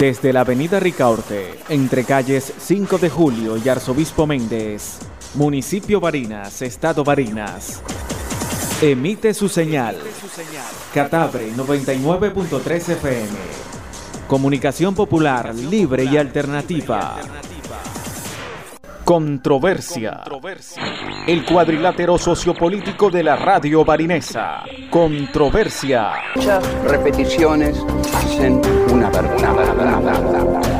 Desde la avenida Ricaurte, entre calles 5 de Julio y Arzobispo Méndez, municipio Barinas, estado Barinas. Emite su señal. Catabre 99.3 FM. Comunicación popular, libre y alternativa. Controversia. El cuadrilátero sociopolítico de la radio barinesa. Controversia. Muchas repeticiones hacen aber, aber, aber, aber, aber, aber.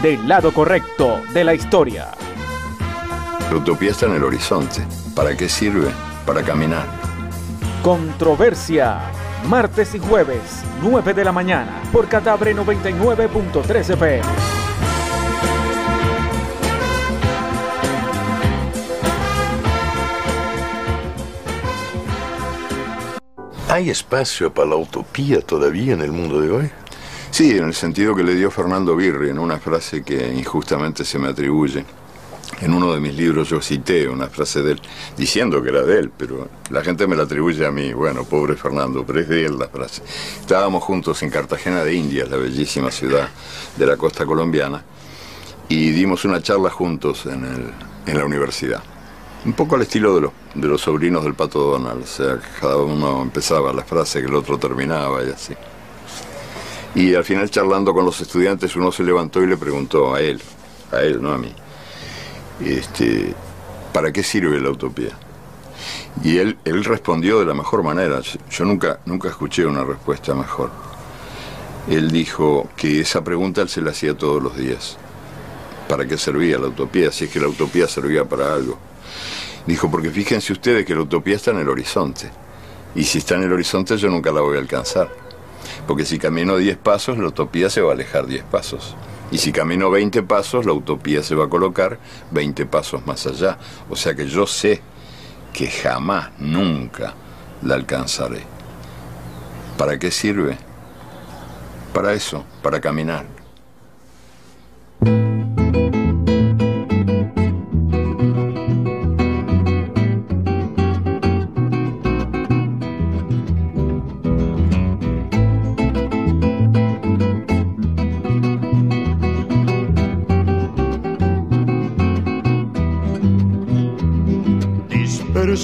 Del lado correcto de la historia. La utopía está en el horizonte. ¿Para qué sirve? Para caminar. Controversia. Martes y jueves, 9 de la mañana, por Catabre 99.3 FM. ¿Hay espacio para la utopía todavía en el mundo de hoy? Sí, en el sentido que le dio Fernando Birri en una frase que injustamente se me atribuye. En uno de mis libros yo cité una frase de él, diciendo que era de él, pero la gente me la atribuye a mí. Bueno, pobre Fernando, pero es de él la frase. Estábamos juntos en Cartagena de Indias, la bellísima ciudad de la costa colombiana, y dimos una charla juntos en, el, en la universidad. Un poco al estilo de los, de los sobrinos del Pato Donald, o sea, cada uno empezaba la frase que el otro terminaba y así. Y al final charlando con los estudiantes uno se levantó y le preguntó a él, a él, no a mí, este, ¿para qué sirve la utopía? Y él, él respondió de la mejor manera, yo nunca, nunca escuché una respuesta mejor. Él dijo que esa pregunta él se la hacía todos los días. ¿Para qué servía la utopía? Si es que la utopía servía para algo. Dijo, porque fíjense ustedes que la utopía está en el horizonte. Y si está en el horizonte yo nunca la voy a alcanzar. Porque si camino 10 pasos, la utopía se va a alejar 10 pasos. Y si camino 20 pasos, la utopía se va a colocar 20 pasos más allá. O sea que yo sé que jamás, nunca la alcanzaré. ¿Para qué sirve? Para eso, para caminar.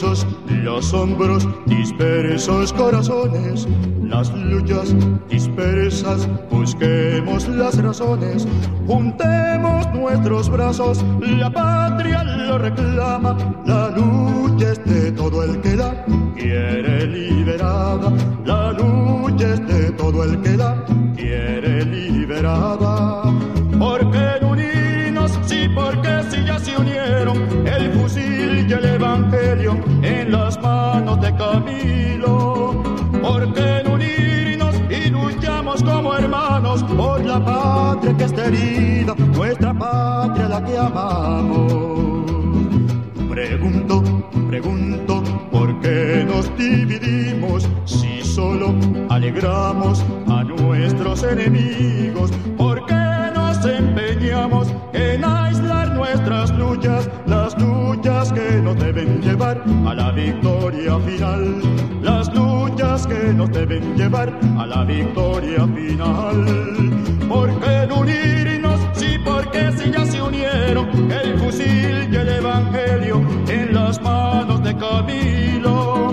Los hombros, dispersos corazones, las luchas dispersas, busquemos las razones, juntemos nuestros brazos, la patria lo reclama, la lucha es de todo el que la quiere liberada, la lucha es de todo el que la quiere liberada. ¿Por qué no unirnos? Sí, porque si ya se unieron el fusil y el evangelio Camilo. ¿Por qué no unirnos y luchamos como hermanos por la patria que está herida, nuestra patria la que amamos? Pregunto, pregunto, ¿por qué nos dividimos si solo alegramos a nuestros enemigos? ¿Por qué nos empeñamos en nos deben llevar a la victoria final? Las luchas que nos deben llevar a la victoria final. ¿Por qué no unirnos? Sí, porque si ya se unieron el fusil y el evangelio en las manos de Camilo.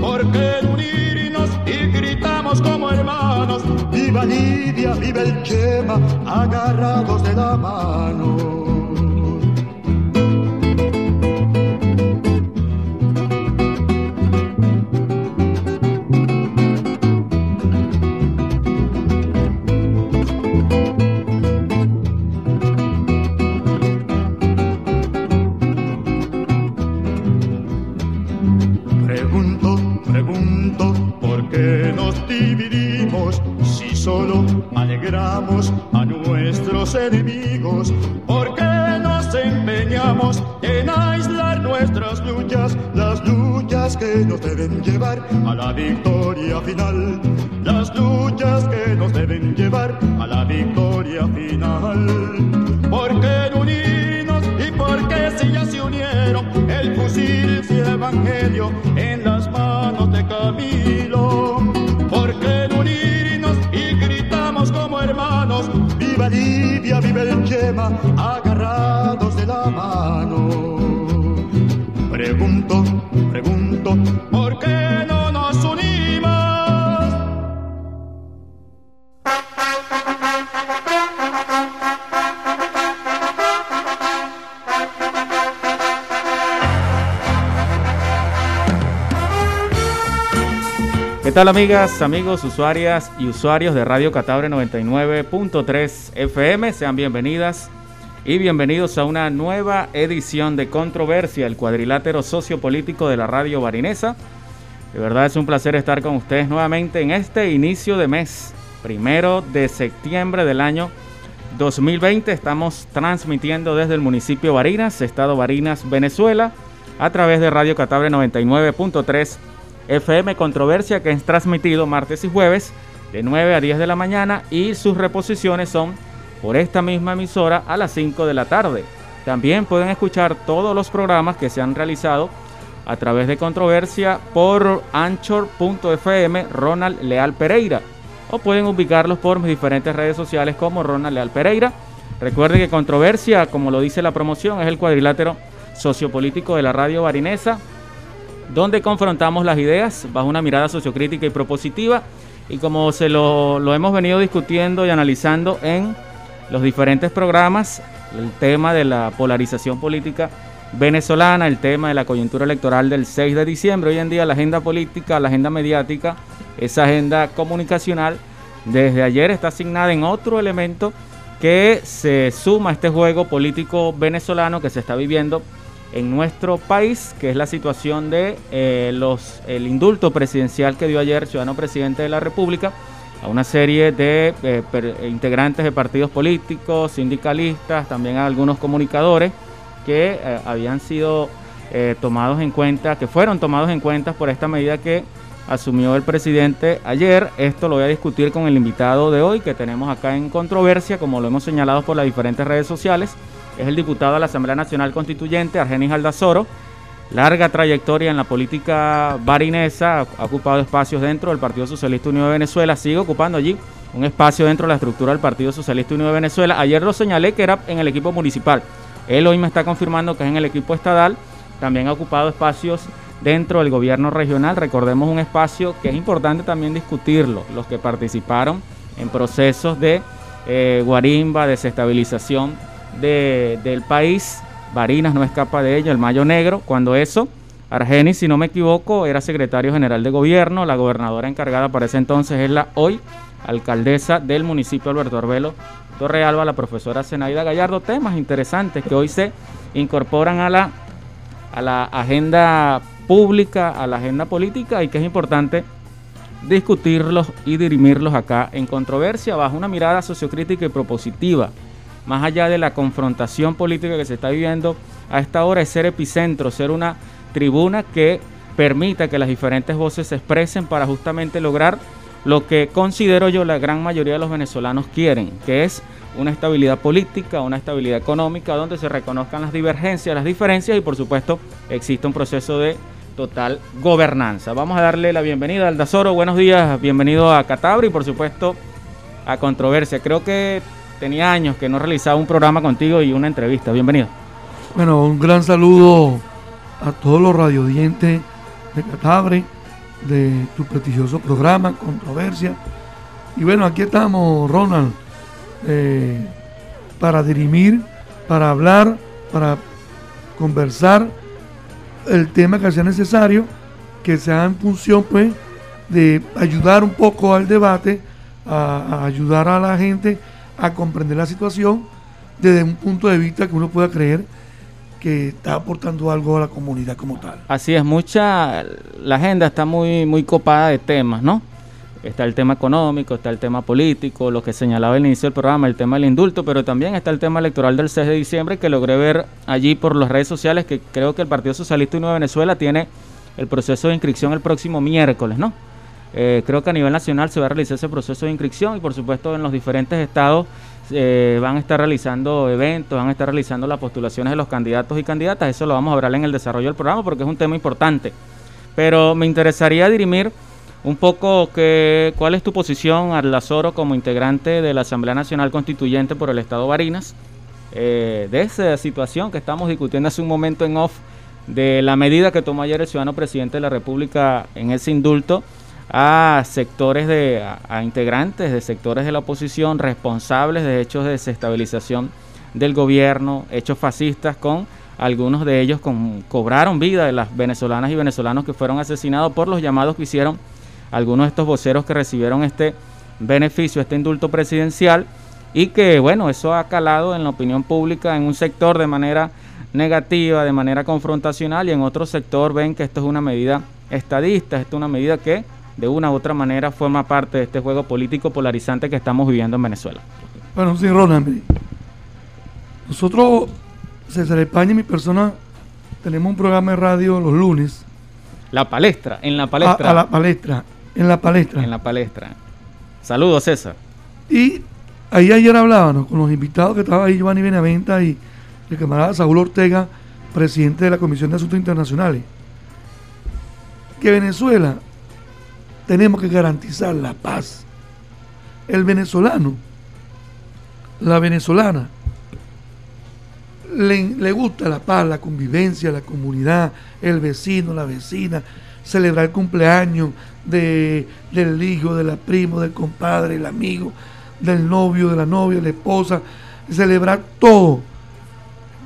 ¿Por qué no unirnos y gritamos como hermanos? Viva Lidia, viva el Chema, agarrados de la mano. A nuestros enemigos, porque nos empeñamos en aislar nuestras luchas, las luchas que nos deben llevar a la victoria final, las luchas que nos deben llevar a la victoria final. Porque unirnos y porque si ya se unieron el fusil y el evangelio en las manos de Camilo. Libia, viva el Chema, tal amigas, amigos, usuarias y usuarios de Radio Catabre 99.3 FM? Sean bienvenidas y bienvenidos a una nueva edición de Controversia, el cuadrilátero sociopolítico de la radio barinesa. De verdad es un placer estar con ustedes nuevamente en este inicio de mes, primero de septiembre del año 2020. Estamos transmitiendo desde el municipio Barinas, estado Barinas, Venezuela, a través de Radio Catabre 99.3 FM Controversia, que es transmitido martes y jueves de 9 a 10 de la mañana y sus reposiciones son por esta misma emisora a las 5 de la tarde. También pueden escuchar todos los programas que se han realizado a través de Controversia por anchor.fm Ronald Leal Pereira o pueden ubicarlos por mis diferentes redes sociales como Ronald Leal Pereira. Recuerden que Controversia, como lo dice la promoción, es el cuadrilátero sociopolítico de la radio barinesa donde confrontamos las ideas bajo una mirada sociocrítica y propositiva. Y como se lo, lo, hemos venido discutiendo y analizando en los diferentes programas, el tema de la polarización política venezolana, el tema de la coyuntura electoral del 6 de diciembre, hoy en día la agenda política, la agenda mediática, esa agenda comunicacional, desde ayer está asignada en otro elemento que se suma a este juego político venezolano que se está viviendo en nuestro país, que es la situación de eh, los el indulto presidencial que dio ayer el ciudadano presidente de la República a una serie de eh, integrantes de partidos políticos, sindicalistas, también a algunos comunicadores que eh, habían sido tomados en cuenta, que fueron tomados en cuenta por esta medida que asumió el presidente ayer. Esto lo voy a discutir con el invitado de hoy que tenemos acá en controversia, como lo hemos señalado por las diferentes redes sociales es el diputado de la Asamblea Nacional Constituyente, Argenis Aldazoro. Larga trayectoria en la política barinesa, ha ocupado espacios dentro del Partido Socialista Unido de Venezuela, sigue ocupando allí un espacio dentro de la estructura del Partido Socialista Unido de Venezuela. Ayer lo señalé que era en el equipo municipal. Él hoy me está confirmando que es en el equipo estatal. También ha ocupado espacios dentro del gobierno regional. Recordemos un espacio que es importante también discutirlo. Los que participaron en procesos de eh, guarimba, desestabilización de, del país. Barinas no escapa de ello, el Mayo Negro. Cuando eso, Argenis, si no me equivoco, era secretario general de gobierno. La gobernadora encargada para ese entonces es la hoy alcaldesa del municipio Alberto Arbelo Torrealba, la profesora Zenaida Gallardo. Temas interesantes que hoy se incorporan a la, a la agenda pública, a la agenda política y que es importante discutirlos y dirimirlos acá en controversia bajo una mirada sociocrítica y propositiva más allá de la confrontación política que se está viviendo a esta hora, es ser epicentro, ser una tribuna que permita que las diferentes voces se expresen para justamente lograr lo que considero yo la gran mayoría de los venezolanos quieren, que es una estabilidad política, una estabilidad económica, donde se reconozcan las divergencias, las diferencias y por supuesto existe un proceso de total gobernanza. Vamos a darle la bienvenida al Dazoro, buenos días, bienvenido a Catabra y por supuesto a Controversia. Creo que tenía años que no realizaba un programa contigo y una entrevista. Bienvenido. Bueno, un gran saludo a todos los radiodientes de Catabre, de tu prestigioso programa, Controversia. Y bueno, aquí estamos, Ronald, eh, para dirimir, para hablar, para conversar el tema que sea necesario, que sea en función pues de ayudar un poco al debate, a, a ayudar a la gente a comprender la situación desde un punto de vista que uno pueda creer que está aportando algo a la comunidad como tal. Así es, mucha, la agenda está muy, muy copada de temas, ¿no? Está el tema económico, está el tema político, lo que señalaba el inicio del programa, el tema del indulto, pero también está el tema electoral del 6 de diciembre que logré ver allí por las redes sociales que creo que el Partido Socialista Unido de Venezuela tiene el proceso de inscripción el próximo miércoles, ¿no? Eh, creo que a nivel nacional se va a realizar ese proceso de inscripción y por supuesto en los diferentes estados eh, van a estar realizando eventos, van a estar realizando las postulaciones de los candidatos y candidatas. Eso lo vamos a hablar en el desarrollo del programa porque es un tema importante. Pero me interesaría dirimir un poco que, cuál es tu posición, Arlazoro, como integrante de la Asamblea Nacional Constituyente por el Estado Barinas, eh, de esa situación que estamos discutiendo hace un momento en off, de la medida que tomó ayer el ciudadano presidente de la República en ese indulto a sectores de, a, integrantes de sectores de la oposición responsables de hechos de desestabilización del gobierno, hechos fascistas con algunos de ellos con, cobraron vida de las venezolanas y venezolanos que fueron asesinados por los llamados que hicieron algunos de estos voceros que recibieron este beneficio, este indulto presidencial y que bueno, eso ha calado en la opinión pública en un sector de manera negativa, de manera confrontacional y en otro sector ven que esto es una medida estadista, esto es una medida que de una u otra manera forma parte de este juego político polarizante que estamos viviendo en Venezuela. Bueno, sí, Ronald, nosotros, César España y mi persona, tenemos un programa de radio los lunes. La palestra, en la palestra. A, la palestra, en la palestra. En la palestra. Saludos, César. Y ahí ayer hablábamos con los invitados que estaba ahí, Giovanni Benaventa y el camarada Saúl Ortega, presidente de la Comisión de Asuntos Internacionales. Que Venezuela tenemos que garantizar la paz. El venezolano, la venezolana, le, gusta la paz, la convivencia, la comunidad, el vecino, la vecina, celebrar el cumpleaños de, del hijo, de la primo, del compadre, el amigo, del novio, de la novia, la esposa, celebrar todo,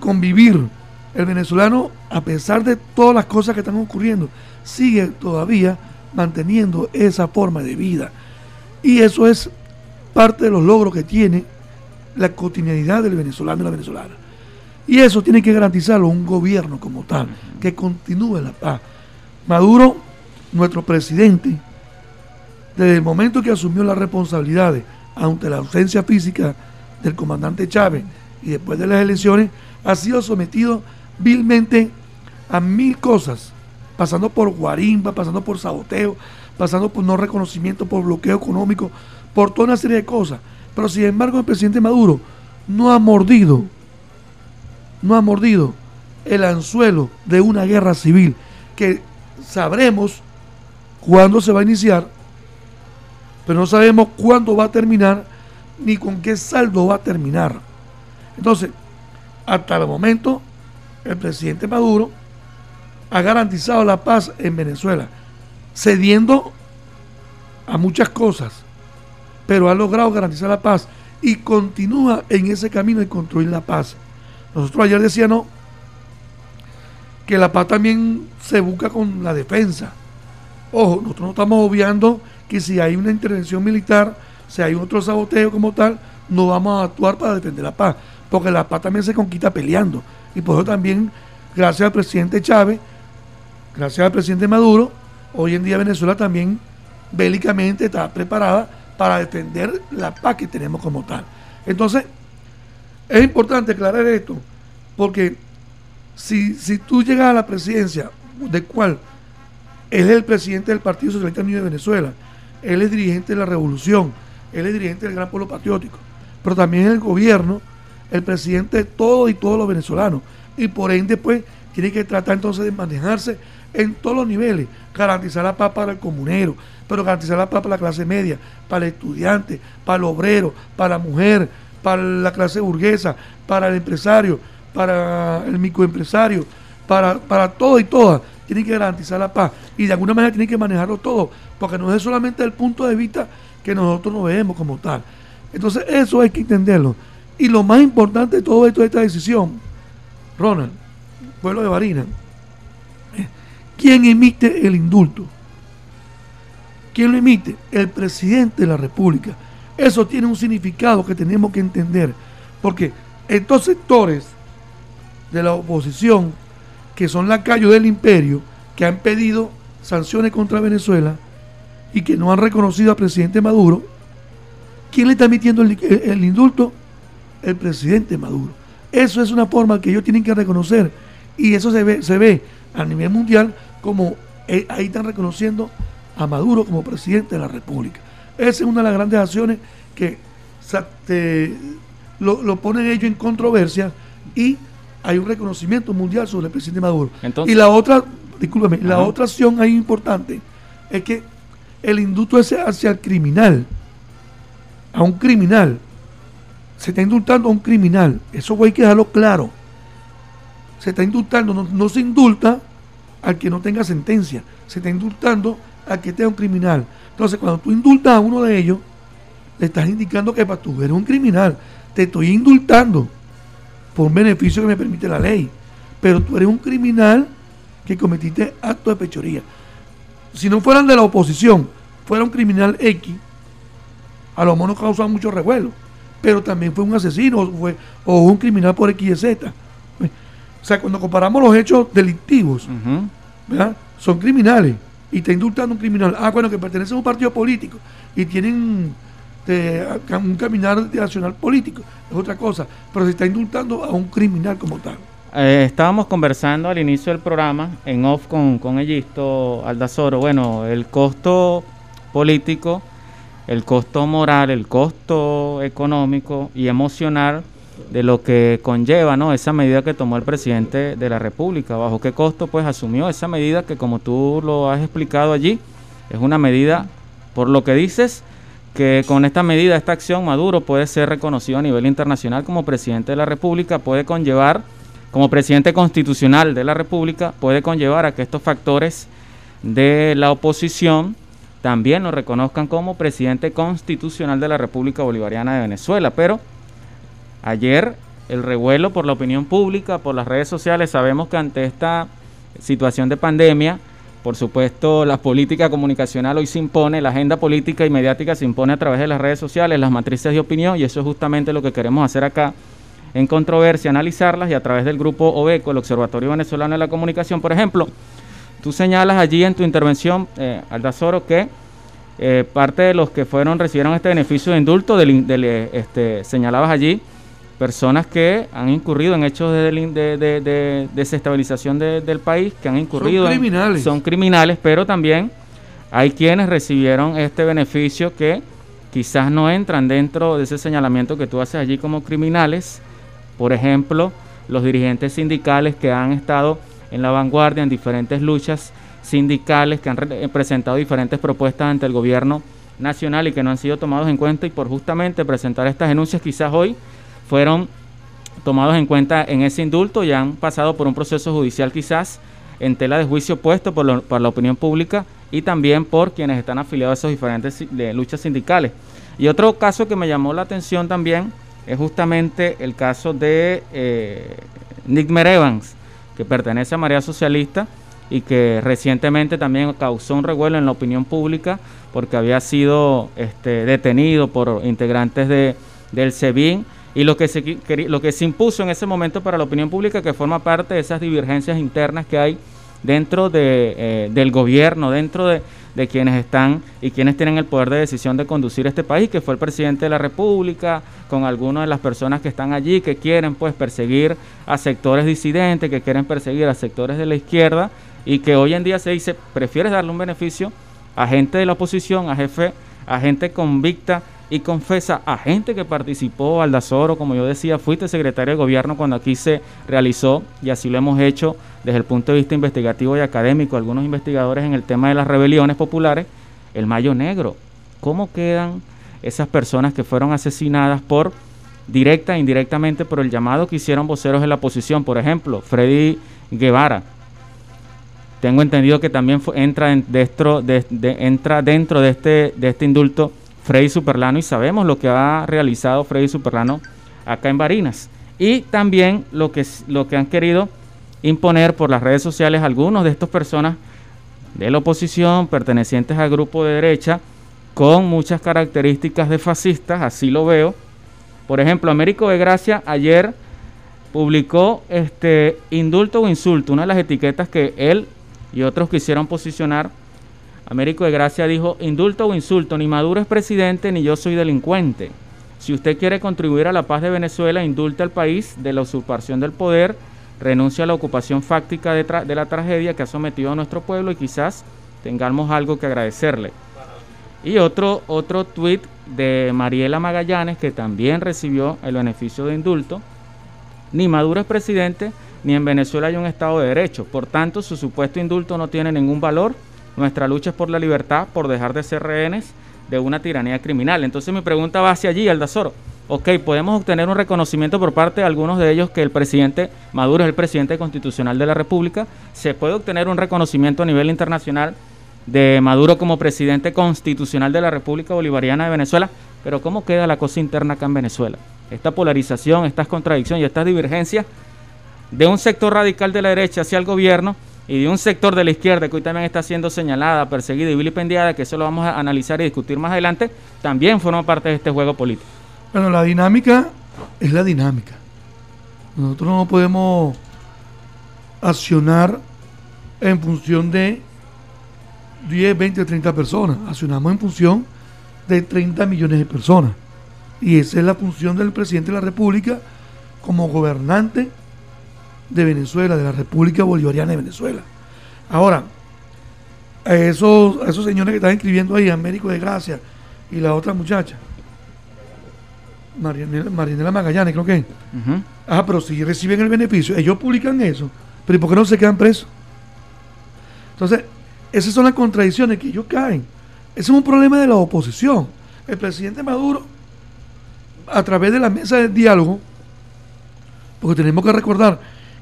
convivir. El venezolano, a pesar de todas las cosas que están ocurriendo, sigue todavía manteniendo esa forma de vida. Y eso es parte de los logros que tiene la cotidianidad del venezolano y la venezolana. Y eso tiene que garantizarlo un gobierno como tal, que continúe la paz. Maduro, nuestro presidente, desde el momento que asumió las responsabilidades ante la ausencia física del comandante Chávez y después de las elecciones, ha sido sometido vilmente a mil cosas pasando por guarimba, pasando por saboteo, pasando por no reconocimiento, por bloqueo económico, por toda una serie de cosas. Pero sin embargo el presidente Maduro no ha mordido, no ha mordido el anzuelo de una guerra civil que sabremos cuándo se va a iniciar, pero no sabemos cuándo va a terminar ni con qué saldo va a terminar. Entonces, hasta el momento, el presidente Maduro ha garantizado la paz en Venezuela, cediendo a muchas cosas, pero ha logrado garantizar la paz y continúa en ese camino de construir la paz. Nosotros ayer decíamos que la paz también se busca con la defensa. Ojo, nosotros no estamos obviando que si hay una intervención militar, si hay otro saboteo como tal, no vamos a actuar para defender la paz, porque la paz también se conquista peleando. Y por eso también, gracias al presidente Chávez, gracias al presidente Maduro, hoy en día Venezuela también bélicamente está preparada para defender la paz que tenemos como tal. Entonces, es importante aclarar esto, porque si, si tú llegas a la presidencia, de cual es el presidente del Partido Socialista Unido de Venezuela, él es dirigente de la revolución, él es dirigente del Gran Pueblo Patriótico, pero también es el gobierno, el presidente de todos y todos los venezolanos, y por ende, pues, tiene que tratar entonces de manejarse en todos los niveles, garantizar la paz para el comunero, pero garantizar la paz para la clase media, para el estudiante, para el obrero, para la mujer, para la clase burguesa, para el empresario, para el microempresario, para, para todo y todas. Tiene que garantizar la paz y de alguna manera tiene que manejarlo todo, porque no es solamente el punto de vista que nosotros no vemos como tal. Entonces eso hay que entenderlo. Y lo más importante de todo esto, de esta decisión, Ronald, pueblo de Barina, ¿Quién emite el indulto? ¿Quién lo emite? El presidente de la República. Eso tiene un significado que tenemos que entender, porque estos sectores de la oposición, que son lacayos del imperio, que han pedido sanciones contra Venezuela, y que no han reconocido al presidente Maduro, ¿quién le está emitiendo el, indulto? El presidente Maduro. Eso es una forma que ellos tienen que reconocer y eso se ve, se ve a nivel mundial como eh, ahí están reconociendo a Maduro como presidente de la República. Esa es una de las grandes acciones que lo, ponen ellos en controversia y hay un reconocimiento mundial sobre el presidente Maduro. y la otra, discúlpeme, la otra acción ahí importante es que el indulto es hacia el criminal, a un criminal. Se está indultando a un criminal. Eso hay que dejarlo claro. Se está indultando, no, se indulta al que no tenga sentencia. Se está indultando al que tenga un criminal. Entonces, cuando tú indultas a uno de ellos, le estás indicando que para tú eres un criminal. Te estoy indultando por un beneficio que me permite la ley. Pero tú eres un criminal que cometiste acto de pechoría si no fueran de la oposición, fuera un criminal X, a lo mejor no causaba mucho revuelo, pero también fue un asesino fue, o un criminal por X y Z. O sea, cuando comparamos los hechos delictivos, son criminales y está indultando un criminal. Ah, bueno, que pertenece a un partido político y tienen eh, un caminar nacional político, es otra cosa, pero se está indultando a un criminal como tal. Eh, estábamos conversando al inicio del programa en off con, con Egisto Aldazoro. Bueno, el costo político, el costo moral, el costo económico y emocional de lo que conlleva ¿no? esa medida que tomó el presidente de la República. ¿Bajo qué costo pues asumió esa medida que como tú lo has explicado allí, es una medida, por lo que dices, que con esta medida, esta acción, Maduro puede ser reconocido a nivel internacional como presidente de la República, puede conllevar como presidente constitucional de la República puede conllevar a que estos factores de la oposición también lo reconozcan como presidente constitucional de la República Bolivariana de Venezuela. Pero ayer el revuelo por la opinión pública, por las redes sociales, sabemos que ante esta situación de pandemia, por supuesto, la política comunicacional hoy se impone, la agenda política y mediática se impone a través de las redes sociales, las matrices de opinión, y eso es justamente lo que queremos hacer acá en controversia, analizarlas y a través del grupo OBECO, el Observatorio Venezolano de la Comunicación, por ejemplo, tú señalas allí en tu intervención, eh, Aldazoro, que eh, parte de los que fueron recibieron este beneficio de indulto, del, este, señalabas allí personas que han incurrido en hechos de, desestabilización del país, que han incurrido son criminales. son criminales, pero también hay quienes recibieron este beneficio que quizás no entran dentro de ese señalamiento que tú haces allí como criminales, por ejemplo, los dirigentes sindicales que han estado en la vanguardia en diferentes luchas sindicales, que han eh, presentado diferentes propuestas ante el gobierno nacional y que no han sido tomados en cuenta y por justamente presentar estas denuncias quizás hoy fueron tomados en cuenta en ese indulto y han pasado por un proceso judicial quizás en tela de juicio puesto por, por la opinión pública y también por quienes están afiliados a esos diferentes luchas sindicales. Y otro caso que me llamó la atención también es justamente el caso de eh, Nick Merevans, que pertenece a María Socialista y que recientemente también causó un revuelo en la opinión pública porque había sido este, detenido por integrantes de, del SEBIN y lo que, se, lo que se impuso en ese momento para la opinión pública que forma parte de esas divergencias internas que hay dentro de, eh, del gobierno, dentro de, de quienes están y quienes tienen el poder de decisión de conducir este país, que fue el presidente de la República, con algunas de las personas que están allí, que quieren pues perseguir a sectores disidentes, que quieren perseguir a sectores de la izquierda y que hoy en día se dice, prefieres darle un beneficio a gente de la oposición, a jefe, a gente convicta y confesa a gente que participó, Aldazoro, como yo decía, fuiste secretario de gobierno cuando aquí se realizó, y así lo hemos hecho desde el punto de vista investigativo y académico, algunos investigadores en el tema de las rebeliones populares, el Mayo Negro. ¿Cómo quedan esas personas que fueron asesinadas por directa e indirectamente por el llamado que hicieron voceros de la oposición? Por ejemplo, Freddy Guevara. Tengo entendido que también entra, dentro, de, entra dentro de este, de este indulto Freddy Superlano y sabemos lo que ha realizado Freddy Superlano acá en Barinas. Y también lo que, lo que han querido imponer por las redes sociales algunos de estas personas de la oposición pertenecientes al grupo de derecha con muchas características de fascistas, así lo veo. Por ejemplo, Américo de Gracia ayer publicó este indulto o insulto, una de las etiquetas que él y otros quisieron posicionar Américo de Gracia dijo, indulto o insulto, ni Maduro es presidente ni yo soy delincuente. Si usted quiere contribuir a la paz de Venezuela, indulta al país de la usurpación del poder, renuncia a la ocupación fáctica de, de la tragedia que ha sometido a nuestro pueblo y quizás tengamos algo que agradecerle. Y otro, otro tuit de Mariela Magallanes, que también recibió el beneficio de indulto. Ni Maduro es presidente, ni en Venezuela hay un Estado de Derecho. Por tanto, su supuesto indulto no tiene ningún valor. Nuestra lucha es por la libertad, por dejar de ser rehenes de una tiranía criminal. Entonces mi pregunta va hacia allí, Aldazoro. Ok, podemos obtener un reconocimiento por parte de algunos de ellos que el presidente Maduro es el presidente constitucional de la República. Se puede obtener un reconocimiento a nivel internacional de Maduro como presidente constitucional de la República Bolivariana de Venezuela, pero ¿cómo queda la cosa interna acá en Venezuela? Esta polarización, estas contradicciones y estas divergencias de un sector radical de la derecha hacia el gobierno y de un sector de la izquierda que hoy también está siendo señalada, perseguida y vilipendiada, que eso lo vamos a analizar y discutir más adelante, también forma parte de este juego político. Bueno, la dinámica es la dinámica. Nosotros no podemos accionar en función de 10, 20, 30 personas. Accionamos en función de 30 millones de personas. Y esa es la función del presidente de la República como gobernante de Venezuela, de la República Bolivariana de Venezuela. Ahora, a esos, esos señores que están escribiendo ahí, Américo de Gracia y la otra muchacha, Marinela, Magallanes, creo que. Ah, pero si reciben el beneficio, ellos publican eso, pero ¿y por qué no se quedan presos? Entonces, esas son las contradicciones que ellos caen. Ese es un problema de la oposición. El presidente Maduro, a través de la mesa del diálogo, porque tenemos que recordar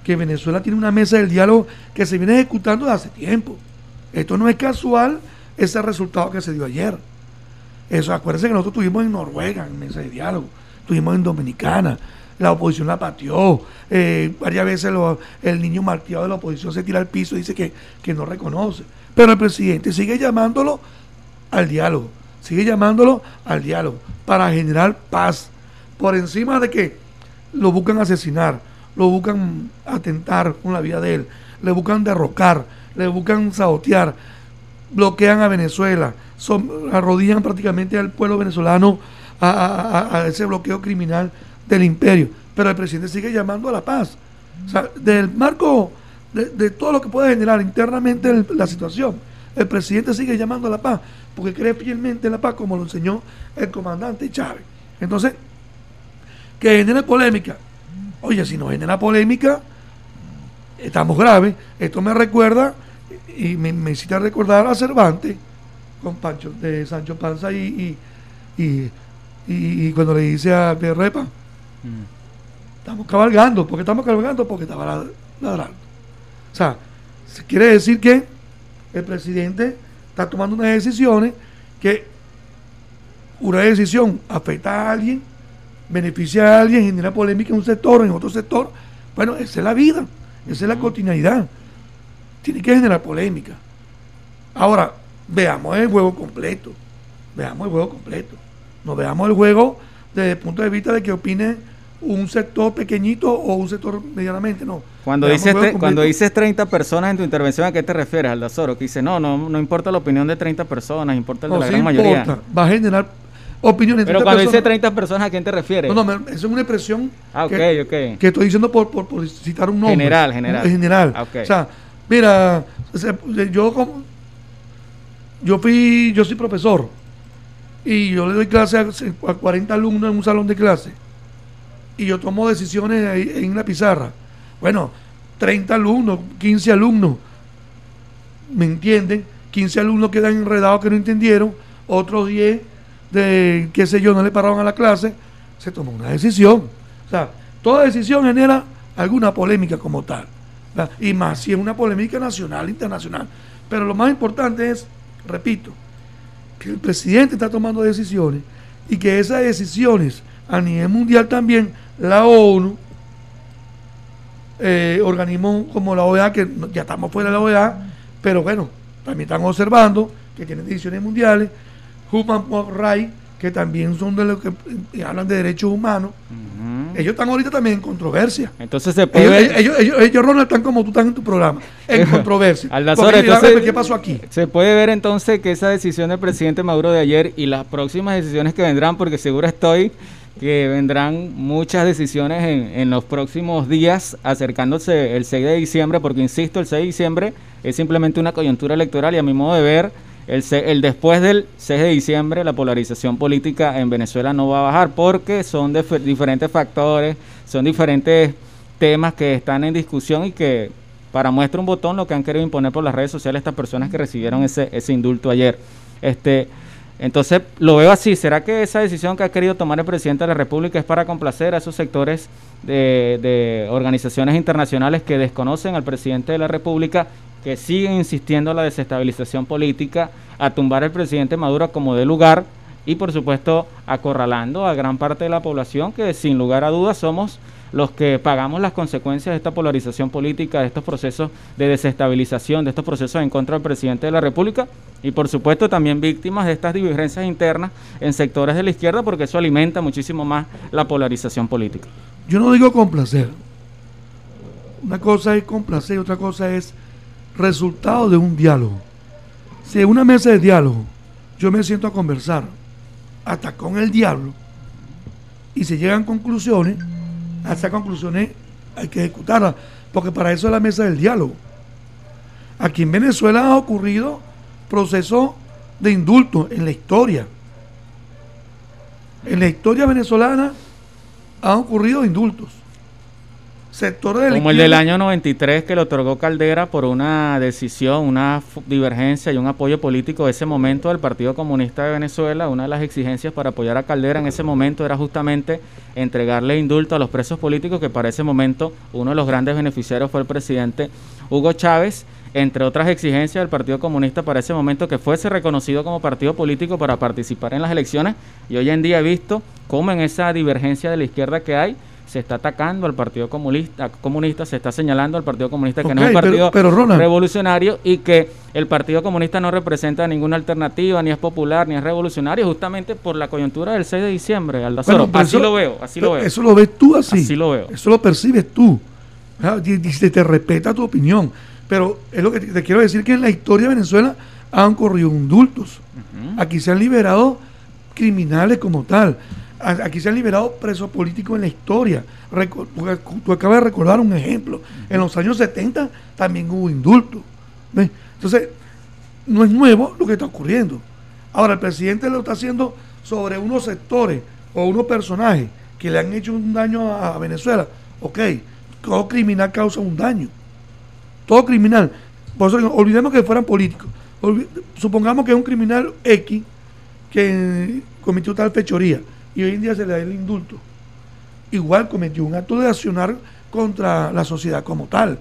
que Venezuela tiene una mesa del diálogo que se viene ejecutando desde hace tiempo. Esto no es casual, ese resultado que se dio ayer. Eso, acuérdense que nosotros estuvimos en Noruega en mesa de diálogo, estuvimos en Dominicana, la oposición la pateó, eh, varias veces el niño martiado de la oposición se tira al piso y dice que, que no reconoce. Pero el presidente sigue llamándolo al diálogo, sigue llamándolo al diálogo para generar paz, por encima de que lo buscan asesinar, lo buscan atentar con la vida de él, le buscan derrocar, le buscan sabotear, bloquean a Venezuela, son, arrodillan prácticamente al pueblo venezolano a, ese bloqueo criminal del imperio. Pero el presidente sigue llamando a la paz. O sea, del marco de, todo lo que puede generar internamente la situación. El presidente sigue llamando a la paz porque cree fielmente en la paz como lo enseñó el comandante Chávez. Entonces, que genera polémica. Oye, si no genera polémica, estamos graves. Esto me recuerda y me, me a recordar a Cervantes con Pancho, de Sancho Panza y, y, cuando le dice a Pierrepa, mm. estamos cabalgando, ¿por qué estamos cabalgando? Porque estaba ladrando. O sea, se quiere decir que el presidente está tomando unas decisiones que una decisión afecta a alguien, beneficia a alguien, genera polémica en un sector, en otro sector. Bueno, esa es la vida, esa es la continuidad. Tiene que generar polémica. Ahora, veamos el juego completo. Veamos el juego completo. No veamos el juego desde el punto de vista de que opine un sector pequeñito o un sector medianamente, no. Cuando dices, cuando dices 30 personas en tu intervención, ¿a qué te refieres, Aldazoro? Que dice, no, no, no importa la opinión de 30 personas, importa el de la gran mayoría. Va a generar opiniones. Pero cuando dices 30 personas, ¿a quién te refieres? No, no, eso es una expresión ah, que, que, estoy diciendo por, por, citar un nombre. General, general. General. Ah, o sea, mira, yo como, yo fui, yo soy profesor y yo le doy clase a 40 alumnos en un salón de clase y yo tomo decisiones en la pizarra. Bueno, 30 alumnos, 15 alumnos, ¿me entienden? 15 alumnos quedan enredados que no entendieron, otros 10 de, qué sé yo, no le pararon a la clase, se tomó una decisión. O sea, toda decisión genera alguna polémica como tal. Y más si es una polémica nacional, internacional. Pero lo más importante es, repito, que el presidente está tomando decisiones y que esas decisiones a nivel mundial también la ONU, eh, organismos como la OEA, que ya estamos fuera de la OEA, pero bueno, también están observando que tienen decisiones mundiales, Human Rights, que también son de los que eh, hablan de derechos humanos, Ellos están ahorita también en controversia. Entonces se puede ellos, ellos, ellos, ellos, Ronald, están como tú estás en tu programa, en controversia. Aldazora, entonces, ¿Qué pasó aquí? Se puede ver entonces que esa decisión del presidente Maduro de ayer y las próximas decisiones que vendrán, porque seguro estoy que vendrán muchas decisiones en, en, los próximos días acercándose el 6 de diciembre, porque insisto, el 6 de diciembre es simplemente una coyuntura electoral y a mi modo de ver, el, después del 6 de diciembre la polarización política en Venezuela no va a bajar porque son diferentes factores, son diferentes temas que están en discusión y que para muestra un botón lo que han querido imponer por las redes sociales estas personas que recibieron ese, ese indulto ayer. Este, entonces, lo veo así. ¿Será que esa decisión que ha querido tomar el presidente de la República es para complacer a esos sectores de, organizaciones internacionales que desconocen al presidente de la República, que siguen insistiendo en la desestabilización política, a tumbar al presidente Maduro como de lugar y, por supuesto, acorralando a gran parte de la población que, sin lugar a dudas, somos los que pagamos las consecuencias de esta polarización política, de estos procesos de desestabilización, de estos procesos en contra del presidente de la República y por supuesto también víctimas de estas divergencias internas en sectores de la izquierda porque eso alimenta muchísimo más la polarización política. Yo no digo complacer. Una cosa es complacer y otra cosa es resultado de un diálogo. Si en una mesa de diálogo yo me siento a conversar hasta con el diablo y se llegan conclusiones, a esas conclusiones hay que ejecutarlas, porque para eso es la mesa del diálogo. Aquí en Venezuela ha ocurrido proceso de indulto en la historia. En la historia venezolana han ocurrido indultos. Sectores Como el del año 93 que le otorgó Caldera por una decisión, una divergencia y un apoyo político de ese momento del Partido Comunista de Venezuela. Una de las exigencias para apoyar a Caldera en ese momento era justamente entregarle indulto a los presos políticos, que para ese momento uno de los grandes beneficiarios fue el presidente Hugo Chávez entre otras exigencias del Partido Comunista para ese momento que fuese reconocido como partido político para participar en las elecciones y hoy en día he visto cómo en esa divergencia de la izquierda que hay se está atacando al Partido Comunista, comunista se está señalando al Partido Comunista que no es un partido revolucionario y que el Partido Comunista no representa ninguna alternativa, ni es popular, ni es revolucionario, justamente por la coyuntura del 6 de diciembre, así lo veo, así lo veo. Eso lo ves tú así. Así lo veo. Eso lo percibes tú. Se te respeta tu opinión. Pero es lo que te, quiero decir que en la historia de Venezuela han corrido indultos. Aquí se han liberado criminales como tal. Aquí se han liberado presos políticos en la historia. tú acabas de recordar un ejemplo. En los años 70 también hubo indultos. Entonces, no es nuevo lo que está ocurriendo. Ahora, el presidente lo está haciendo sobre unos sectores o unos personajes que le han hecho un daño a Venezuela. Ok, todo criminal causa un daño todo criminal. Por eso olvidemos que fueran políticos. supongamos que es un criminal X que cometió tal fechoría y hoy en día se le da el indulto. Igual cometió un acto de accionar contra la sociedad como tal.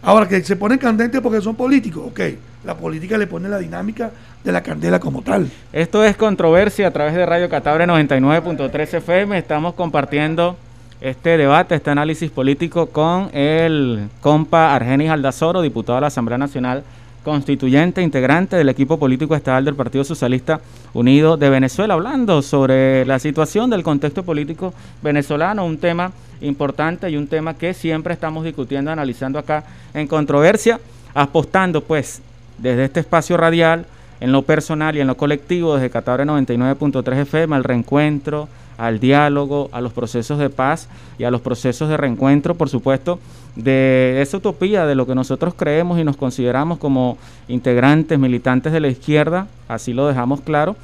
Ahora que se ponen candentes porque son políticos, ok, la política le pone la dinámica de la candela como tal. Esto es controversia a través de Radio Catabre 99.3 FM. Estamos compartiendo este debate, este análisis político con el compa Argenis Aldazoro, diputado de la Asamblea Nacional Constituyente, integrante del equipo político estatal del Partido Socialista Unido de Venezuela, hablando sobre la situación del contexto político venezolano, un tema importante y un tema que siempre estamos discutiendo, analizando acá en controversia, apostando pues desde este espacio radial, en lo personal y en lo colectivo, desde Catabre 99.3 FM, al reencuentro, al diálogo, a los procesos de paz y a los procesos de reencuentro, por supuesto, de esa utopía de lo que nosotros creemos y nos consideramos como integrantes, militantes de la izquierda, así lo dejamos claro,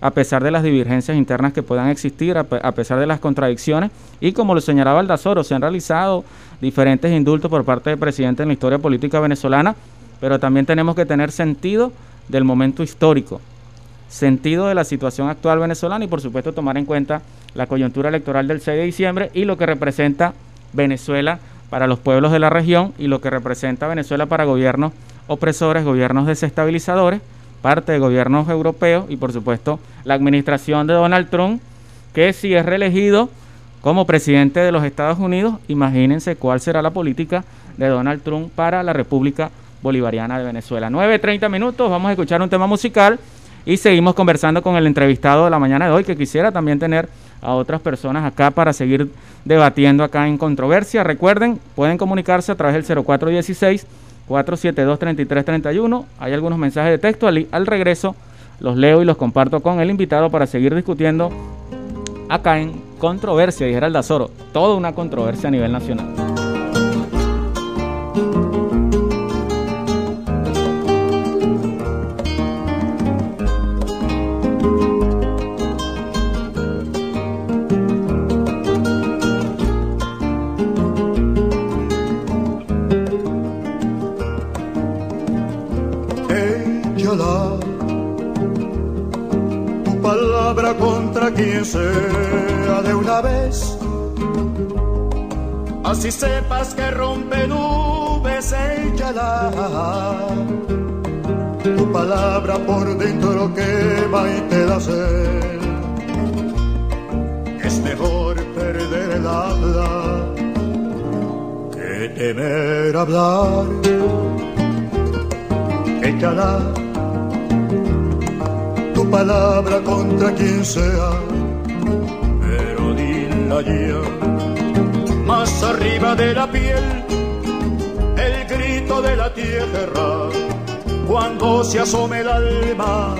a pesar de las divergencias internas que puedan existir, a, pesar de las contradicciones, y como lo señalaba Aldazoro, se han realizado diferentes indultos por parte del presidente en la historia política venezolana, pero también tenemos que tener sentido del momento histórico sentido de la situación actual venezolana y por supuesto tomar en cuenta la coyuntura electoral del 6 de diciembre y lo que representa Venezuela para los pueblos de la región y lo que representa Venezuela para gobiernos opresores, gobiernos desestabilizadores, parte de gobiernos europeos y por supuesto la administración de Donald Trump, que si es reelegido como presidente de los Estados Unidos, imagínense cuál será la política de Donald Trump para la República Bolivariana de Venezuela. 9.30 minutos, vamos a escuchar un tema musical y seguimos conversando con el entrevistado de la mañana de hoy, que quisiera también tener a otras personas acá para seguir debatiendo acá en controversia. Recuerden, pueden comunicarse a través del 0416 472 3331. Hay algunos mensajes de texto al, regreso los leo y los comparto con el invitado para seguir discutiendo acá en Controversia, dijera el Dazoro, toda una controversia a nivel nacional. Sea de una vez. Así sepas que rompe nubes, échala. Tu palabra por dentro que va y te da sed. Es mejor perder el habla que temer hablar. Échala palabra contra quien sea, Más arriba de la piel, el grito de la tierra, cuando se asome el alma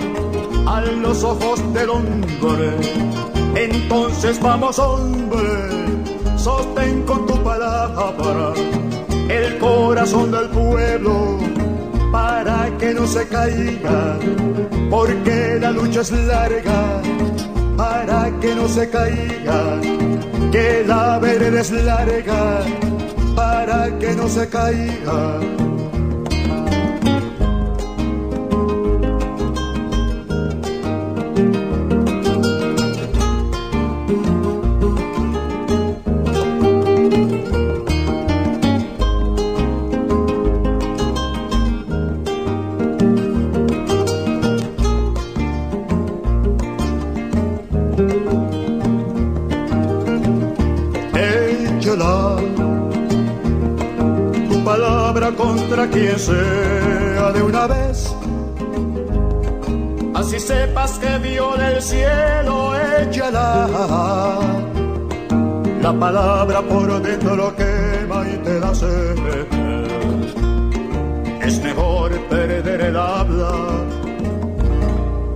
a los ojos del hombre. Entonces vamos hombre, sostén con tu palabra el corazón del pueblo para que no se caiga, porque la lucha es larga, para que no se caiga, que la vereda es larga, para que no se caiga. Sea de una vez. Así sepas que viola el cielo, échala. La palabra por dentro lo quema y te da sed. Es mejor perder el habla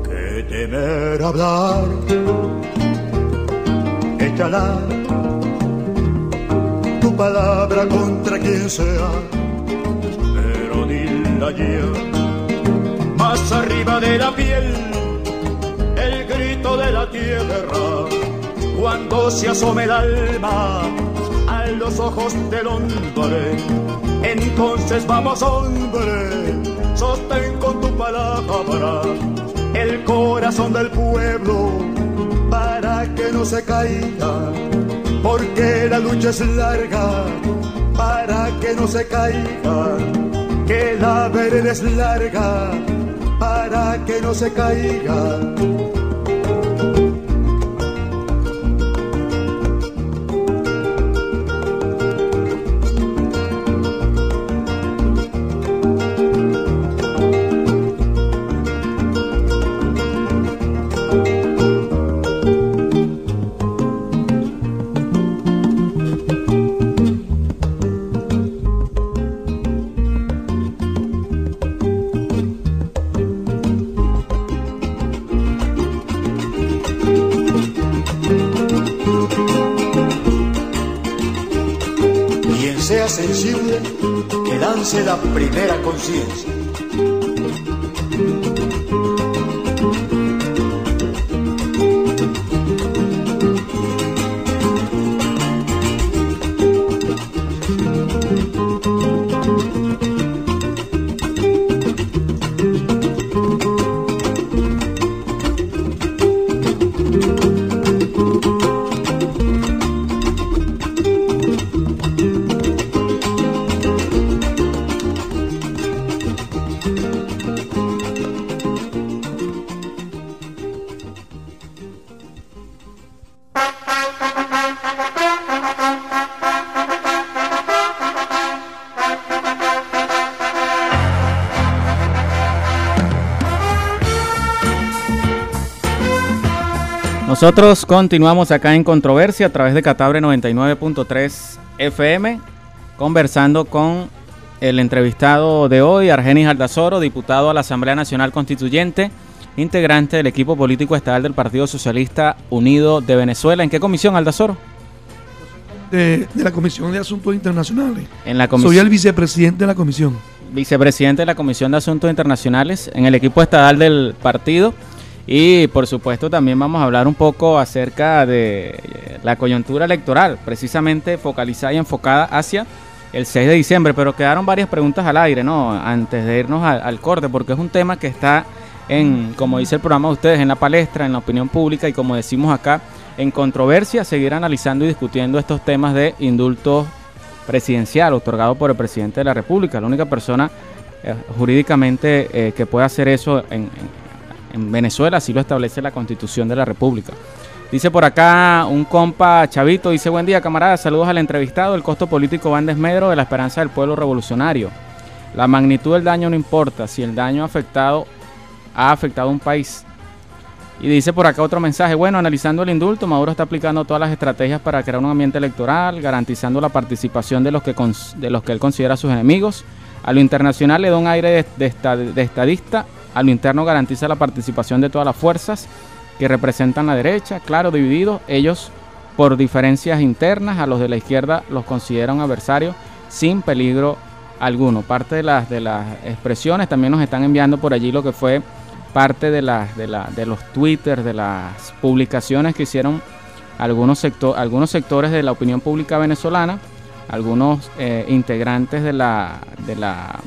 que temer hablar. Échala tu palabra contra quien sea más arriba de la piel, el grito de la tierra, cuando se asome el alma a los ojos del hombre. Entonces vamos hombre, sostén con tu palabra el corazón del pueblo para que no se caiga, porque la lucha es larga para que no se caiga que la vereda es larga para que no se caiga primera conciencia. Nosotros continuamos acá en Controversia a través de Catabre 99.3 FM, conversando con el entrevistado de hoy, Argenis Aldazoro, diputado a la Asamblea Nacional Constituyente, integrante del equipo político estatal del Partido Socialista Unido de Venezuela. ¿En qué comisión, Aldazoro? De, de la Comisión de Asuntos Internacionales. En la Soy el vicepresidente de la comisión. Vicepresidente de la Comisión de Asuntos Internacionales en el equipo estatal del partido. Y por supuesto también vamos a hablar un poco acerca de la coyuntura electoral, precisamente focalizada y enfocada hacia el 6 de diciembre, pero quedaron varias preguntas al aire, ¿no? Antes de irnos al, corte, porque es un tema que está en, como dice el programa de ustedes, en la palestra, en la opinión pública y como decimos acá, en controversia, seguir analizando y discutiendo estos temas de indulto presidencial otorgado por el presidente de la República, la única persona eh, jurídicamente eh, que puede hacer eso en en Venezuela, así lo establece la Constitución de la República. Dice por acá un compa Chavito, dice buen día camarada, saludos al entrevistado, el costo político va en desmedro de la esperanza del pueblo revolucionario. La magnitud del daño no importa, si el daño afectado ha afectado a un país. Y dice por acá otro mensaje, bueno, analizando el indulto, Maduro está aplicando todas las estrategias para crear un ambiente electoral, garantizando la participación de los que, de los que él considera sus enemigos. A lo internacional le da un aire de estadista a lo interno garantiza la participación de todas las fuerzas que representan la derecha, claro, divididos, ellos por diferencias internas, a los de la izquierda los consideran adversarios sin peligro alguno. Parte de las, de las expresiones también nos están enviando por allí lo que fue parte de, las, de, la, de los twitters, de las publicaciones que hicieron algunos, algunos sectores de la opinión pública venezolana, algunos eh, integrantes de la, de la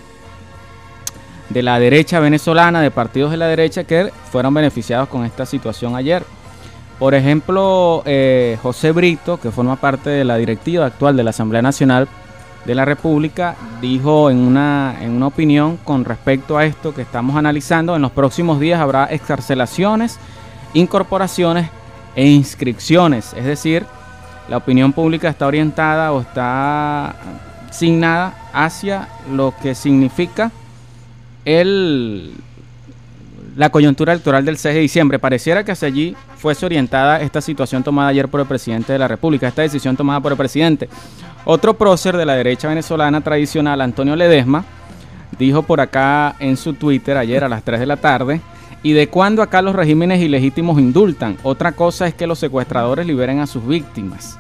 de la derecha venezolana, de partidos de la derecha que fueron beneficiados con esta situación ayer. Por ejemplo, eh, José Brito, que forma parte de la directiva actual de la Asamblea Nacional de la República, dijo en una, en una opinión con respecto a esto que estamos analizando, en los próximos días habrá excarcelaciones, incorporaciones e inscripciones, es decir, la opinión pública está orientada o está signada hacia lo que significa el, la coyuntura electoral del 6 de diciembre. Pareciera que hacia allí fuese orientada esta situación tomada ayer por el presidente de la República, esta decisión tomada por el presidente. Otro prócer de la derecha venezolana tradicional, Antonio Ledesma, dijo por acá en su Twitter ayer a las 3 de la tarde, ¿y de cuándo acá los regímenes ilegítimos indultan? Otra cosa es que los secuestradores liberen a sus víctimas.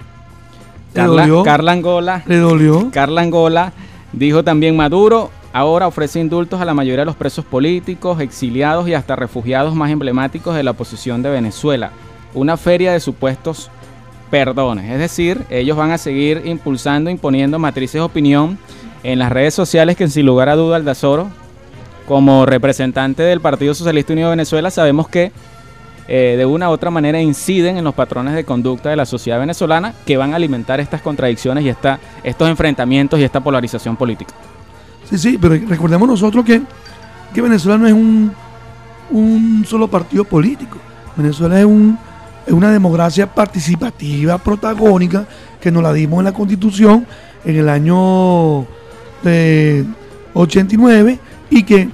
Carla, Carla Angola. ¿Le dolió? Carla Angola dijo también Maduro Ahora ofrece indultos a la mayoría de los presos políticos, exiliados y hasta refugiados más emblemáticos de la oposición de Venezuela. Una feria de supuestos perdones. Es decir, ellos van a seguir impulsando, imponiendo matrices de opinión en las redes sociales que sin lugar a duda Aldazoro, como representante del Partido Socialista Unido de Venezuela, sabemos que eh, de una u otra manera inciden en los patrones de conducta de la sociedad venezolana que van a alimentar estas contradicciones y estos enfrentamientos y esta polarización política. Sí, sí, pero recordemos nosotros que, que Venezuela no es un, un solo partido político. Venezuela es, un, es una democracia participativa, protagónica, que nos la dimos en la Constitución en el año de 89 y que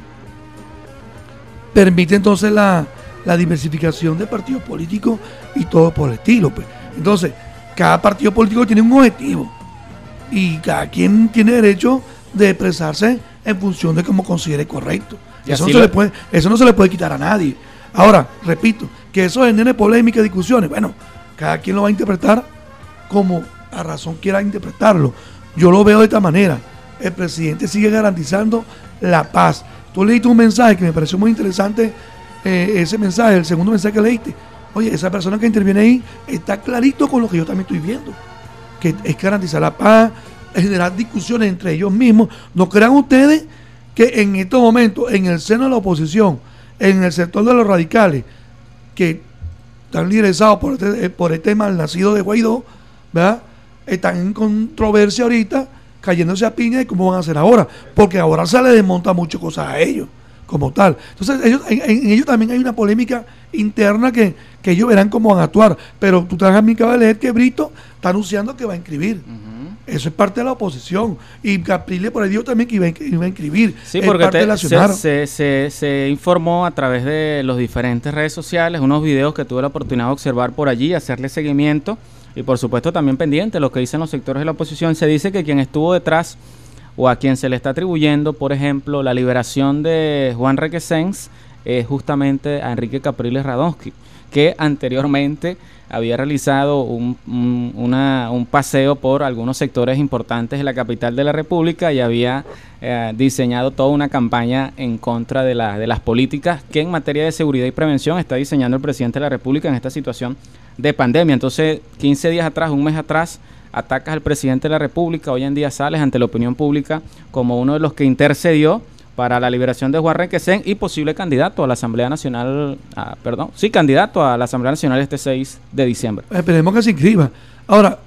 permite entonces la, la diversificación de partidos políticos y todo por el estilo. Pues. Entonces, cada partido político tiene un objetivo y cada quien tiene derecho de expresarse en función de cómo considere correcto. eso no, se le puede, eso no se le puede quitar a nadie. Ahora, repito, que eso genere polémica y discusiones. Bueno, cada quien lo va a interpretar como a razón quiera interpretarlo. Yo lo veo de esta manera. El presidente sigue garantizando la paz. Tú leíste un mensaje que me pareció muy interesante, eh, ese mensaje, el segundo mensaje que leíste. Oye, esa persona que interviene ahí está clarito con lo que yo también estoy viendo. Que es garantizar la paz, generar discusiones entre ellos mismos. ¿No crean ustedes que en estos momentos, en el seno de la oposición, en el sector de los radicales, que están liderados por este, eh, por este mal nacido de Guaidó, ¿verdad? están en controversia ahorita, cayéndose a piña de cómo van a hacer ahora, porque ahora se les desmonta muchas cosas a ellos, como tal. Entonces, ellos, en, ellos también hay una polémica interna que, ellos verán cómo van a actuar, pero tú traes a mi leer que Brito está anunciando que va a inscribir. Eso es parte de la oposición. Y Capriles por ahí dijo también que iba, iba a inscribir. Sí, porque parte te- se, se- se- se informó a través de los diferentes redes sociales, unos videos que tuve la oportunidad de observar por allí, hacerle seguimiento y por supuesto también pendiente lo que dicen los sectores de la oposición. Se dice que quien estuvo detrás o a quien se le está atribuyendo, por ejemplo, la liberación de Juan Requesens es justamente a Enrique Capriles Radonsky, que anteriormente había realizado un, un- paseo por algunos sectores importantes de la capital de la República y había eh, diseñado toda una campaña en contra de, la- de las políticas que en materia de seguridad y prevención está diseñando el presidente de la República en esta situación de pandemia. Entonces, 15 días atrás, un mes atrás, atacas al presidente de la República, hoy en día sales ante la opinión pública como uno de los que intercedió para la liberación de Juan Requesén y posible candidato a la Asamblea Nacional, ah, perdón, sí, candidato a la Asamblea Nacional este 6 de diciembre. Esperemos que se inscriba. Ahora,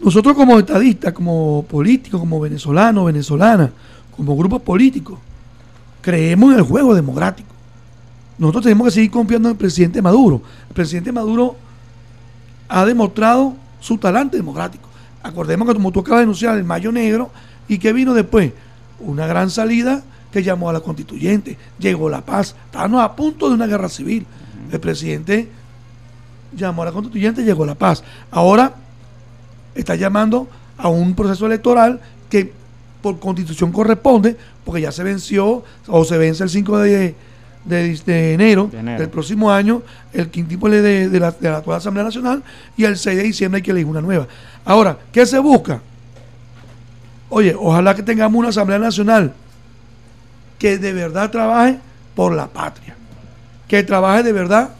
nosotros como estadistas, como políticos, como venezolanos, venezolanas, como grupos políticos, creemos en el juego democrático. Nosotros tenemos que seguir confiando en el presidente Maduro. El presidente Maduro ha demostrado su talante democrático. Acordemos que como tú acabas de denunciar el Mayo Negro y que vino después una gran salida que llamó a la constituyente, llegó la paz, estábamos a punto de una guerra civil. El presidente llamó a la constituyente, llegó la paz. Ahora está llamando a un proceso electoral que por constitución corresponde, porque ya se venció o se vence el 5 de, de- de enero, De enero. del próximo año, el quintípole de, de la, de la actual Asamblea Nacional, y el 6 de diciembre hay que elegir una nueva. Ahora, ¿qué se busca? Oye, ojalá que tengamos una Asamblea Nacional que de verdad trabaje por la patria, que trabaje de verdad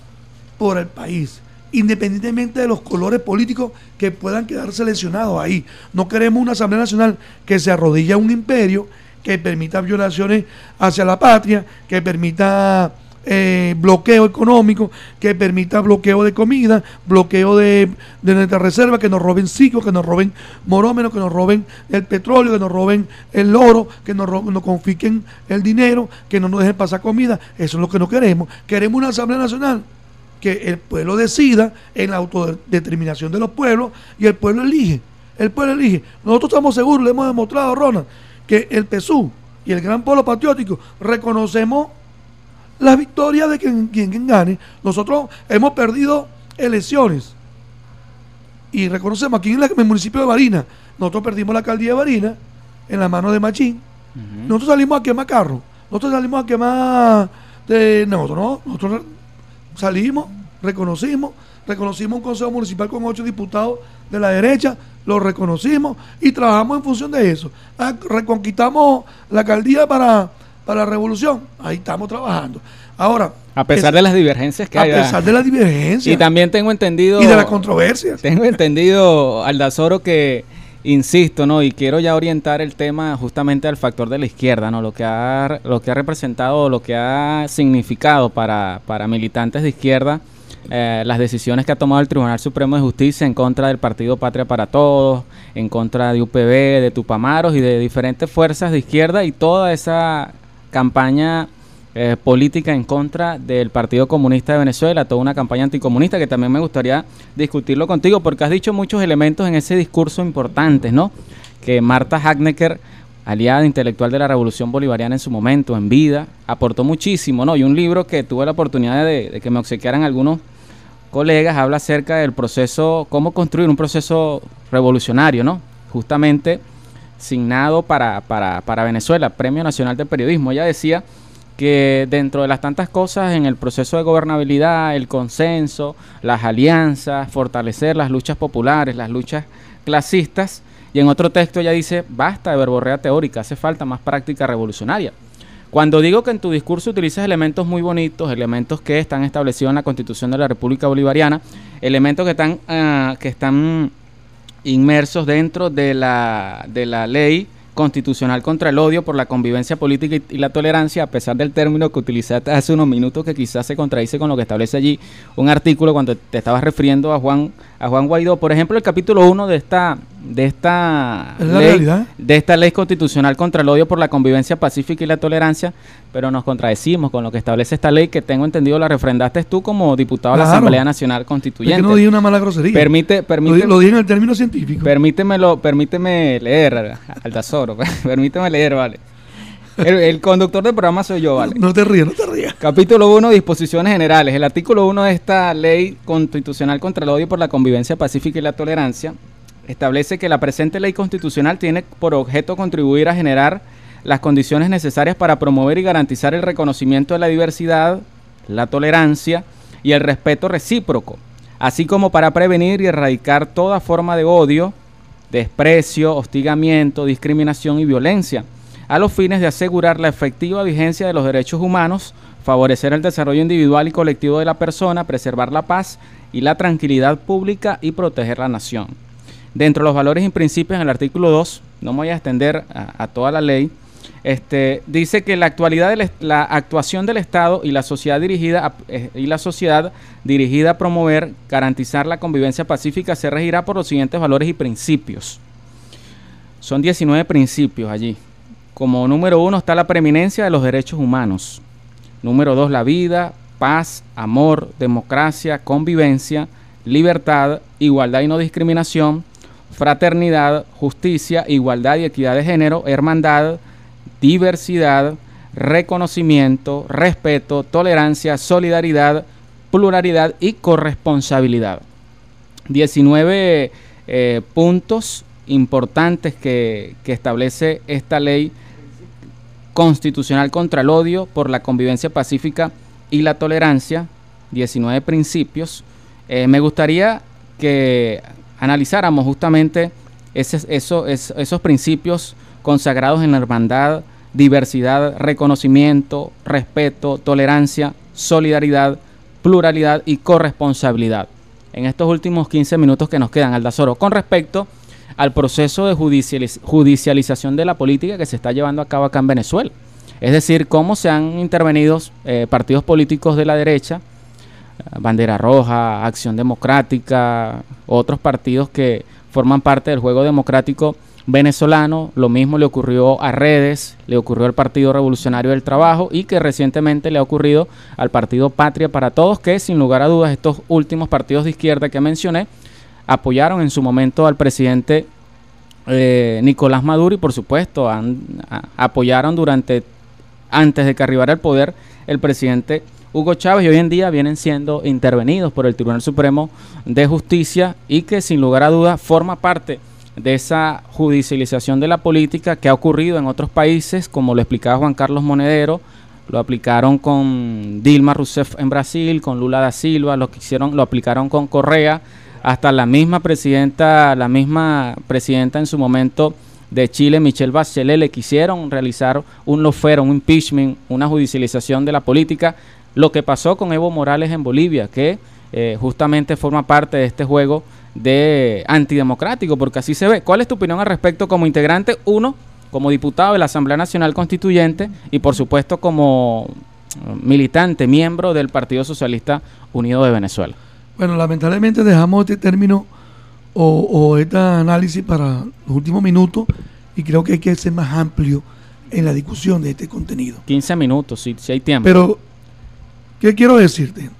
por el país, independientemente de los colores políticos que puedan quedar seleccionados ahí. No queremos una Asamblea Nacional que se arrodille a un imperio, que permita violaciones hacia la patria, que permita eh, bloqueo económico, que permita bloqueo de comida, bloqueo de, de nuestra reserva, que nos roben ciclos, que nos roben morómenos, que nos roben el petróleo, que nos roben el oro, que nos, nos confisquen el dinero, que no nos dejen pasar comida. Eso es lo que no queremos. Queremos una Asamblea Nacional que el pueblo decida en la autodeterminación de los pueblos y el pueblo elige. El pueblo elige. Nosotros estamos seguros, le hemos demostrado, Ronald, que el PSU y el Gran Polo Patriótico reconocemos la victoria de quien, quien, quien gane. Nosotros hemos perdido elecciones y reconocemos aquí en, la- en el municipio de Barina, nosotros perdimos la alcaldía de Barina en la mano de Machín. Nosotros salimos a quemar carros, nosotros salimos a quemar de nosotros, no, nosotros salimos, reconocimos, reconocimos un consejo municipal con ocho diputados de la derecha, lo reconocimos y trabajamos en función de eso. Ah, Reconquistamos la alcaldía para, para la revolución, ahí estamos trabajando. Ahora, A pesar es- de las divergencias que a hay. ¿verdad? pesar de la divergencia Y también tengo entendido... y de las controversias. Tengo entendido, Aldazoro, que insisto, ¿no? Y quiero ya orientar el tema justamente al factor de la izquierda, ¿no? Lo que ha, lo que ha representado, lo que ha significado para, para militantes de izquierda, eh, las decisiones que ha tomado el Tribunal Supremo de Justicia en contra del Partido Patria para Todos, en contra de UPB, de Tupamaros y de diferentes fuerzas de izquierda y toda esa campaña eh, política en contra del Partido Comunista de Venezuela, toda una campaña anticomunista que también me gustaría discutirlo contigo porque has dicho muchos elementos en ese discurso importantes, ¿no? Que Marta Hagnecker, aliada intelectual de la Revolución Bolivariana en su momento, en vida, aportó muchísimo, ¿no? Y un libro que tuve la oportunidad de, de que me obsequiaran algunos colegas habla acerca del proceso, cómo construir un proceso revolucionario, ¿no? Justamente signado para, para, para Venezuela, Premio Nacional de Periodismo. Ella decía que dentro de las tantas cosas en el proceso de gobernabilidad, el consenso, las alianzas, fortalecer las luchas populares, las luchas clasistas, y en otro texto ella dice, basta de verborrea teórica, hace falta más práctica revolucionaria. Cuando digo que en tu discurso utilizas elementos muy bonitos, elementos que están establecidos en la Constitución de la República Bolivariana, elementos que están, ah, que están inmersos dentro de la, de la ley constitucional contra el odio por la convivencia política y, y la tolerancia, a pesar del término que utilizaste hace unos minutos que quizás se contradice con lo que establece allí un artículo cuando te estabas refiriendo a Juan, a Juan Guaidó. Por ejemplo, el capítulo 1 de esta, de esta Es la ley, realidad. de esta ley constitucional contra el odio por la convivencia pacífica y la tolerancia, pero nos contradecimos con lo que establece esta ley que tengo entendido la refrendaste tú como diputado de la. Asamblea Nacional Constituyente. no dije una mala grosería. Permite, lo, permite, lo dije en el término científico. permítemelo, permíteme leer, Altazoro, permíteme leer, vale. El, el conductor del programa soy yo, vale. No te rías, no te rías. Capítulo 1, disposiciones generales. El artículo 1 de esta ley constitucional contra el odio por la convivencia pacífica y la tolerancia establece que la presente ley constitucional tiene por objeto contribuir a generar las condiciones necesarias para promover y garantizar el reconocimiento de la diversidad, la tolerancia y el respeto recíproco, así como para prevenir y erradicar toda forma de odio, desprecio, hostigamiento, discriminación y violencia, a los fines de asegurar la efectiva vigencia de los derechos humanos, favorecer el desarrollo individual y colectivo de la persona, preservar la paz y la tranquilidad pública y proteger la nación. Dentro de los valores y principios en el artículo 2, no me voy a extender a, toda la ley, este, dice que la actualidad de la, la actuación del Estado y la sociedad dirigida a, eh, y la sociedad dirigida a promover, garantizar la convivencia pacífica se regirá por los siguientes valores y principios. Son 19 principios allí. Como número uno está la preeminencia de los derechos humanos. Número dos, la vida, paz, amor, democracia, convivencia, libertad, igualdad y no discriminación, fraternidad, justicia, igualdad y equidad de género, hermandad, diversidad, reconocimiento, respeto, tolerancia, solidaridad, pluralidad y corresponsabilidad. 19 eh, puntos importantes que, que establece esta ley constitucional contra el odio por la convivencia pacífica y la tolerancia, 19 principios. Eh, me gustaría que analizáramos justamente esos principios consagrados en la hermandad, diversidad, reconocimiento, respeto, tolerancia, solidaridad, pluralidad y corresponsabilidad. En estos últimos 15 minutos que nos quedan, Aldazoro, con respecto al proceso de judicializ- judicialización de la política que se está llevando a cabo acá en Venezuela. Es decir, cómo se han intervenido eh, partidos políticos de la derecha, eh, Bandera Roja, Acción Democrática, otros partidos que forman parte del juego democrático venezolano. Lo mismo le ocurrió a Redes, le ocurrió al Partido Revolucionario del Trabajo y que recientemente le ha ocurrido al Partido Patria para Todos, que sin lugar a dudas estos últimos partidos de izquierda que mencioné apoyaron en su momento al presidente eh, Nicolás Maduro y por supuesto han- apoyaron durante antes de que arribara al poder el presidente Hugo Chávez y hoy en día vienen siendo intervenidos por el Tribunal Supremo de Justicia y que sin lugar a dudas forma parte de esa judicialización de la política que ha ocurrido en otros países, como lo explicaba Juan Carlos Monedero, lo aplicaron con Dilma Rousseff en Brasil, con Lula da Silva, lo que hicieron, lo aplicaron con Correa, hasta la misma presidenta, la misma presidenta en su momento de Chile, Michelle Bachelet, le quisieron realizar un lofero, un impeachment, una judicialización de la política. Lo que pasó con Evo Morales en Bolivia, que eh, justamente forma parte de este juego de antidemocrático, porque así se ve. ¿Cuál es tu opinión al respecto como integrante? Uno, como diputado de la Asamblea Nacional Constituyente y por supuesto como militante, miembro del Partido Socialista Unido de Venezuela. Bueno, lamentablemente dejamos este término o, o este análisis para los últimos minutos y creo que hay que ser más amplio en la discusión de este contenido. 15 minutos, si, si hay tiempo. Pero, ¿qué quiero decirte?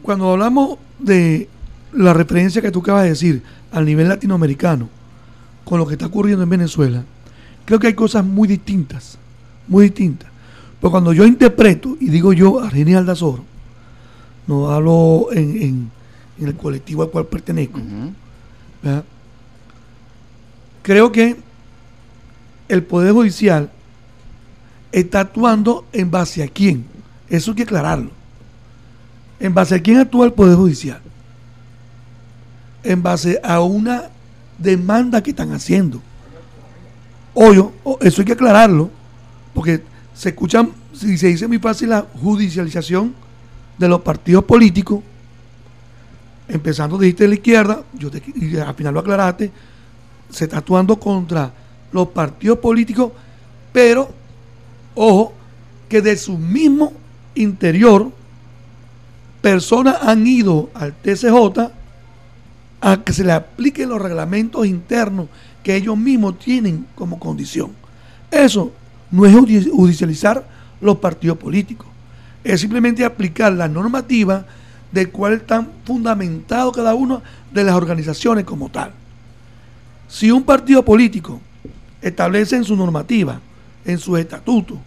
Cuando hablamos de la referencia que tú acabas de decir al nivel latinoamericano con lo que está ocurriendo en Venezuela, creo que hay cosas muy distintas, muy distintas. Pero cuando yo interpreto y digo yo a René Aldazoro, no hablo en, en- en el colectivo al cual pertenezco, creo que el Poder Judicial está actuando en base a quién. Eso hay que aclararlo. ¿En base a quién actúa el Poder Judicial? En base a una demanda que están haciendo. Oyo, o- eso hay que aclararlo, porque se escuchan, si se dice muy fácil la judicialización de los partidos políticos, empezando dijiste de la izquierda, yo te, y al final lo aclaraste, se está actuando contra los partidos políticos, pero, ojo, que de su mismo interior, personas han ido al TCJ a que se le apliquen los reglamentos internos que ellos mismos tienen como condición. Eso no es judicializar los partidos políticos, es simplemente aplicar la normativa de cuál están fundamentados cada uno de las organizaciones como tal. Si un partido político establece en su normativa, en su estatuto,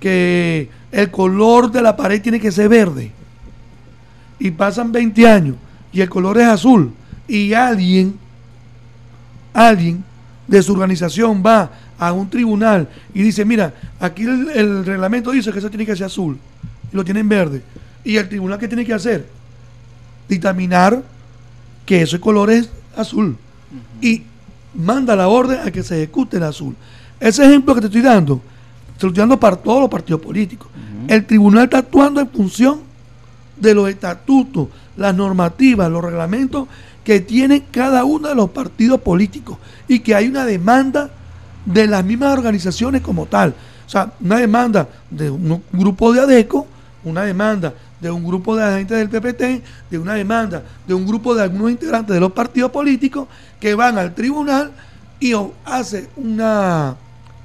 que el color de la pared tiene que ser verde, y pasan 20 años y el color es azul, y alguien, alguien de su organización va a un tribunal y dice, mira, aquí el, reglamento dice que eso tiene que ser azul, y lo tienen verde, y el tribunal que tiene que hacer? Dictaminar que ese color es azul. Y manda la orden a que se ejecute el azul. Ese ejemplo que te estoy dando, se lo estoy dando para todos los partidos políticos. El tribunal está actuando en función de los estatutos, las normativas, los reglamentos que tiene cada uno de los partidos políticos y que hay una demanda de las mismas organizaciones como tal. O sea, una demanda de un grupo de ADECO, una demanda de un grupo de agentes del PPT, de una demanda de un grupo de algunos integrantes de los partidos políticos que van al tribunal y hace una,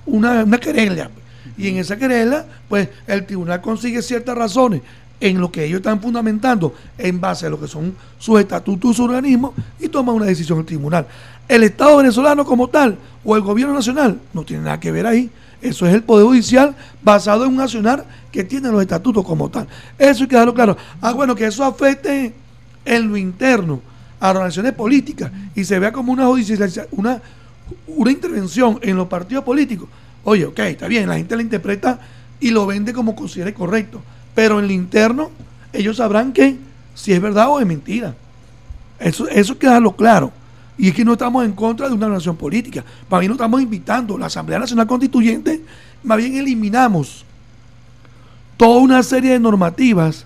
una, querella. Y en esa querella, pues el tribunal consigue ciertas razones en lo que ellos están fundamentando en base a lo que son sus estatutos, sus organismos, y toma una decisión el tribunal. El Estado venezolano como tal, o el gobierno nacional, no tiene nada que ver ahí. Eso es el Poder Judicial basado en un nacional que tiene los estatutos como tal. Eso hay que dejarlo claro. Ah, bueno, que eso afecte en lo interno a organizaciones políticas y se vea como una una, una intervención en los partidos políticos. Oye, ok, está bien, la gente la interpreta y lo vende como considere correcto. Pero en lo interno, ellos sabrán que si es verdad o es mentira. Eso, eso hay que dejarlo claro. Y es que no estamos en contra de una nación política. Para mí no estamos invitando. La Asamblea Nacional Constituyente, más bien eliminamos toda una serie de normativas,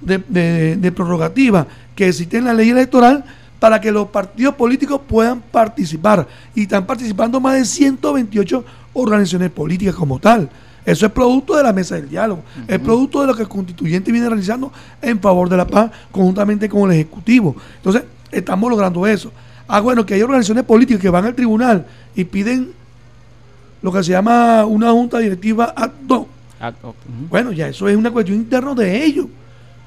de, prerrogativas que existen en la ley electoral para que los partidos políticos puedan participar. Y están participando más de 128 organizaciones políticas como tal. Eso es producto de la mesa del diálogo, es producto de lo que el constituyente viene realizando en favor de la paz conjuntamente con el Ejecutivo. Entonces, estamos logrando eso. Ah, bueno, que hay organizaciones políticas que van al tribunal y piden lo que se llama una junta directiva ad hoc. Bueno, ya eso es una cuestión interna de ellos.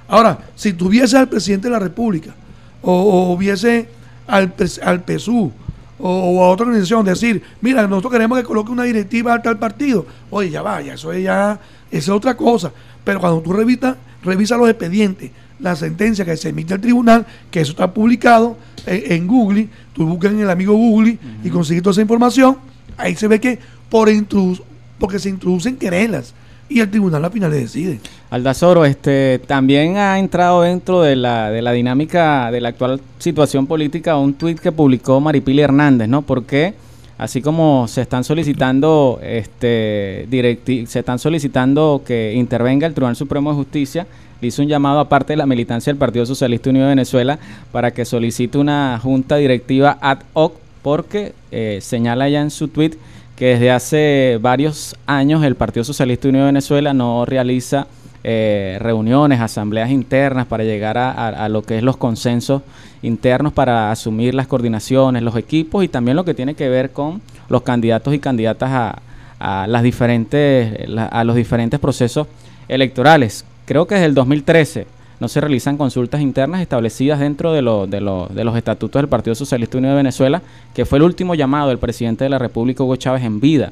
Ahora, si tuviese al presidente de la República o, hubiese al, al PSU o, a otra organización decir, mira, nosotros queremos que coloque una directiva al tal partido, oye, ya vaya, eso es ya, es otra cosa. Pero cuando tú revisas, revisa los expedientes, la sentencia que se emite al tribunal, que eso está publicado en, Google, tú buscas en el amigo Google y consigues toda esa información, ahí se ve que por porque se introducen querelas y el tribunal al final le decide. Aldazoro, este, también ha entrado dentro de la, de la dinámica de la actual situación política un tuit que publicó Maripili Hernández, ¿no? Porque así como se están solicitando este se están solicitando que intervenga el Tribunal Supremo de Justicia hizo un llamado aparte de la militancia del Partido Socialista Unido de Venezuela para que solicite una junta directiva ad hoc porque eh, señala ya en su tweet que desde hace varios años el Partido Socialista Unido de Venezuela no realiza eh, reuniones, asambleas internas para llegar a, lo que es los consensos internos para asumir las coordinaciones, los equipos y también lo que tiene que ver con los candidatos y candidatas a las diferentes, a los diferentes procesos electorales creo que desde el 2013 no se realizan consultas internas establecidas dentro de, de, de, los estatutos del Partido Socialista Unido de Venezuela, que fue el último llamado del presidente de la República, Hugo Chávez, en vida.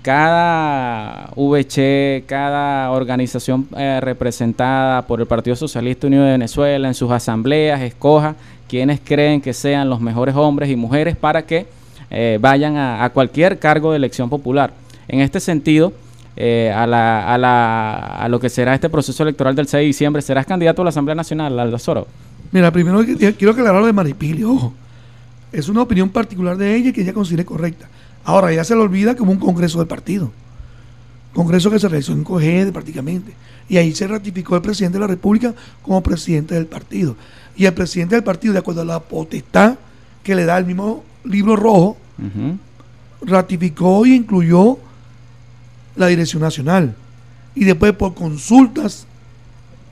Cada VC, cada organización eh, representada por el Partido Socialista Unido de Venezuela en sus asambleas escoja quienes creen que sean los mejores hombres y mujeres para que eh, vayan a cualquier cargo de elección popular. En este sentido, eh, a, la, a, la, a lo que será este proceso electoral del 6 de diciembre. ¿Serás candidato a la Asamblea Nacional, Aldo Soro? Mira, primero quiero aclarar lo de Maripili, ojo. Es una opinión particular de ella que ella considera correcta. Ahora, ya se le olvida que hubo un congreso del partido. Congreso que se realizó en COGED prácticamente. Y ahí se ratificó el presidente de la República como presidente del partido. Y el presidente del partido, de acuerdo a la potestad que le da el mismo libro rojo, ratificó y incluyó la Dirección Nacional. Y después por consultas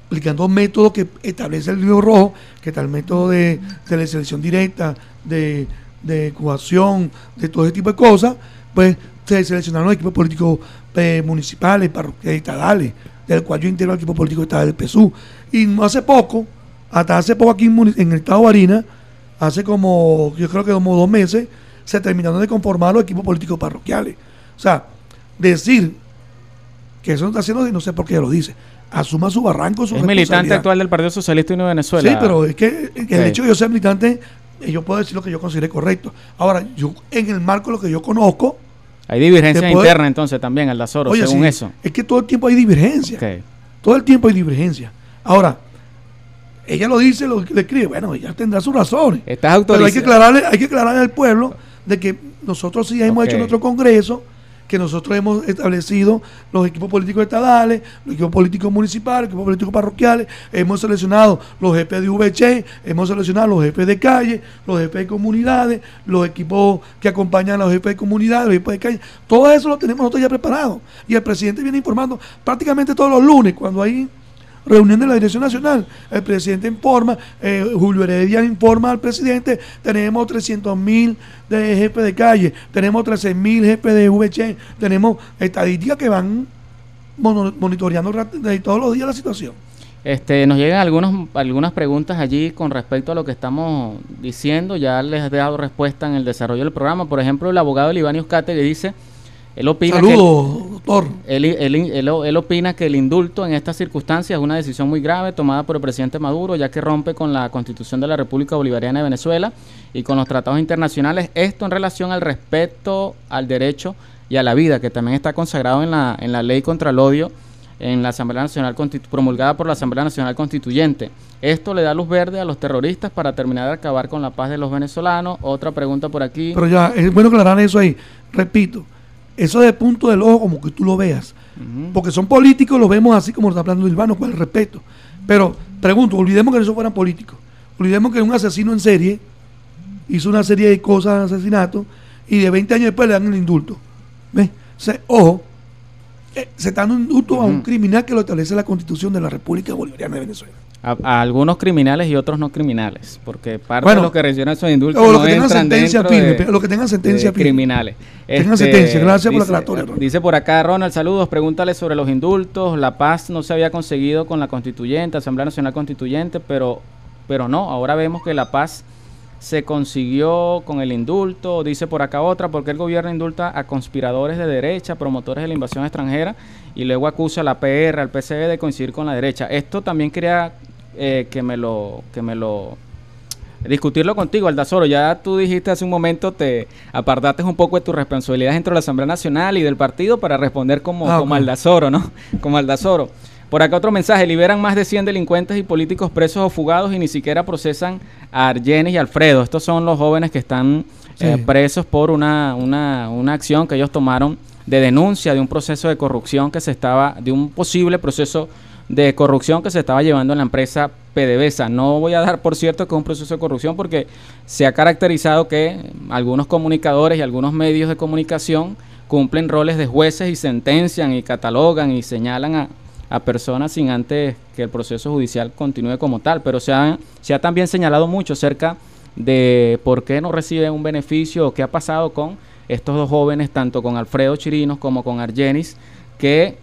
aplicando métodos que establece el libro rojo, que está el método de, de la selección directa, de, de coacción, de todo ese tipo de cosas, pues se seleccionaron los equipos políticos eh, municipales, parroquiales, estadales, del cual yo integro el equipo político estatal del PSU. Y no hace poco, hasta hace poco aquí en, el estado de Barinas, hace como, yo creo que como dos meses, se terminaron de conformar los equipos políticos parroquiales. O sea, decir que eso no está haciendo, no sé por qué lo dice. Asuma su barranco, su Es militante actual del Partido Socialista Unido de Venezuela. Sí, pero es que el hecho de yo ser militante, eh, yo puedo decir lo que yo considere correcto. Ahora, yo en el marco de lo que yo conozco, Hay divergencia Te puedo- interna entonces también, Aldazoro, oye, según sí, eso. es que todo el tiempo hay divergencia. Todo el tiempo hay divergencia. Ahora, ella lo dice, lo le escribe, bueno, ella tendrá sus razones. Estás Pero hay que aclararle, hay que aclararle al pueblo de que nosotros sí hemos hecho nuestro congreso, que nosotros hemos establecido los equipos políticos estadales, los equipos políticos municipales, los equipos políticos parroquiales, hemos seleccionado los jefes de VC, hemos seleccionado los jefes de calle, los jefes de comunidades, los equipos que acompañan a los jefes de comunidades, los jefes de calle, todo eso lo tenemos nosotros ya preparado. Y el presidente viene informando prácticamente todos los lunes, cuando hay reunión de la Dirección Nacional. El presidente informa, eh, Julio Heredia informa al presidente, tenemos 300 mil de jefes de calle, tenemos 13 mil jefes de VC, tenemos estadísticas que van monitoreando todos los días la situación. Este, nos llegan algunos, algunas preguntas allí con respecto a lo que estamos diciendo. Ya les he dado respuesta en el desarrollo del programa. Por ejemplo, el abogado Libanius Cate que dice, él opina que... Saludos, doctor. Él, él- él- él opina que el indulto en estas circunstancias es una decisión muy grave tomada por el presidente Maduro, ya que rompe con la constitución de la República Bolivariana de Venezuela y con los tratados internacionales. Esto en relación al respeto al derecho y a la vida, que también está consagrado en la, en la ley contra el odio en la Asamblea Nacional Constitu- promulgada por la Asamblea Nacional Constituyente. Esto le da luz verde a los terroristas para terminar de acabar con la paz de los venezolanos. Otra pregunta por aquí. Pero ya, es bueno aclarar eso ahí. Repito, eso de punto del ojo como que tú lo veas. Porque son políticos, lo vemos así como lo está hablando Silvano, con el respeto. Pero, pregunto, olvidemos que eso fueran políticos. Olvidemos que un asesino en serie hizo una serie de cosas, asesinatos, y de 20 años después le dan el indulto. ¿Ves? O sea, ojo, eh, se está dando un indulto a un criminal que lo establece la Constitución de la República Bolivariana de Venezuela. A, a algunos criminales y otros no criminales, porque parte Bueno, de los que reciben esos indultos o los no que tengan sentencia firme, de- los que tengan sentencia firme. criminales. Este, Tengan sentencia, gracias por la dice- aclaratoria. Dice por acá Ronald, saludos, pregúntale sobre los indultos, la paz no se había conseguido con la constituyente, Asamblea Nacional Constituyente, pero, pero no, ahora vemos que la paz se consiguió con el indulto, dice por acá otra, porque el gobierno indulta a conspiradores de derecha, promotores de la invasión extranjera, y luego acusa a la PR, al PCB de coincidir con la derecha. Esto también quería eh, que me lo, que me lo discutirlo contigo, Aldazoro. Ya tú dijiste hace un momento, te apartaste un poco de tus responsabilidades dentro de la Asamblea Nacional y del partido para responder como, Ah, como. Aldazoro, ¿no? Como Aldazoro. Por acá otro mensaje, liberan más de 100 delincuentes y políticos presos o fugados y ni siquiera procesan a Argenis y Alfredo. Estos son los jóvenes que están eh, presos por una, una, una acción que ellos tomaron de denuncia de un proceso de corrupción que se estaba, de un posible proceso de corrupción que se estaba llevando en la empresa PDVSA. No voy a dar por cierto que es un proceso de corrupción porque se ha caracterizado que algunos comunicadores y algunos medios de comunicación cumplen roles de jueces y sentencian y catalogan y señalan a, a personas sin antes que el proceso judicial continúe como tal. Pero se ha, se ha también señalado mucho acerca de por qué no reciben un beneficio o qué ha pasado con estos dos jóvenes, tanto con Alfredo Chirinos como con Argenis, que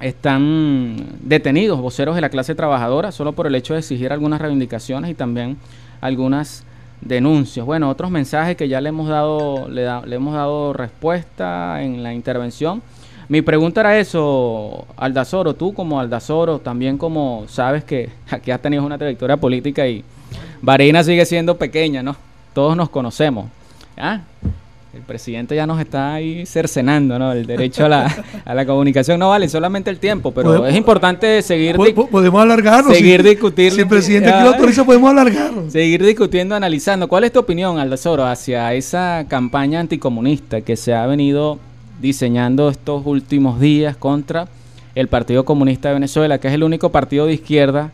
están detenidos, voceros de la clase trabajadora, solo por el hecho de exigir algunas reivindicaciones y también algunas denuncias. Bueno, otros mensajes que ya le hemos dado, le, le hemos dado respuesta en la intervención. Mi pregunta era eso, Aldazoro, tú como Aldazoro, también como sabes que aquí has tenido una trayectoria política y Varina sigue siendo pequeña, ¿no? Todos nos conocemos. ¿Ah? El presidente ya nos está ahí cercenando, ¿no? El derecho a la, a la comunicación no vale solamente el tiempo, pero es importante seguir, podemos alargarlo. seguir si, discutir- Si el presidente aquí Ah. lo autoriza, podemos alargarlo. seguir discutiendo, analizando. ¿Cuál es tu opinión, Aldazoro, hacia esa campaña anticomunista que se ha venido diseñando estos últimos días contra el Partido Comunista de Venezuela, que es el único partido de izquierda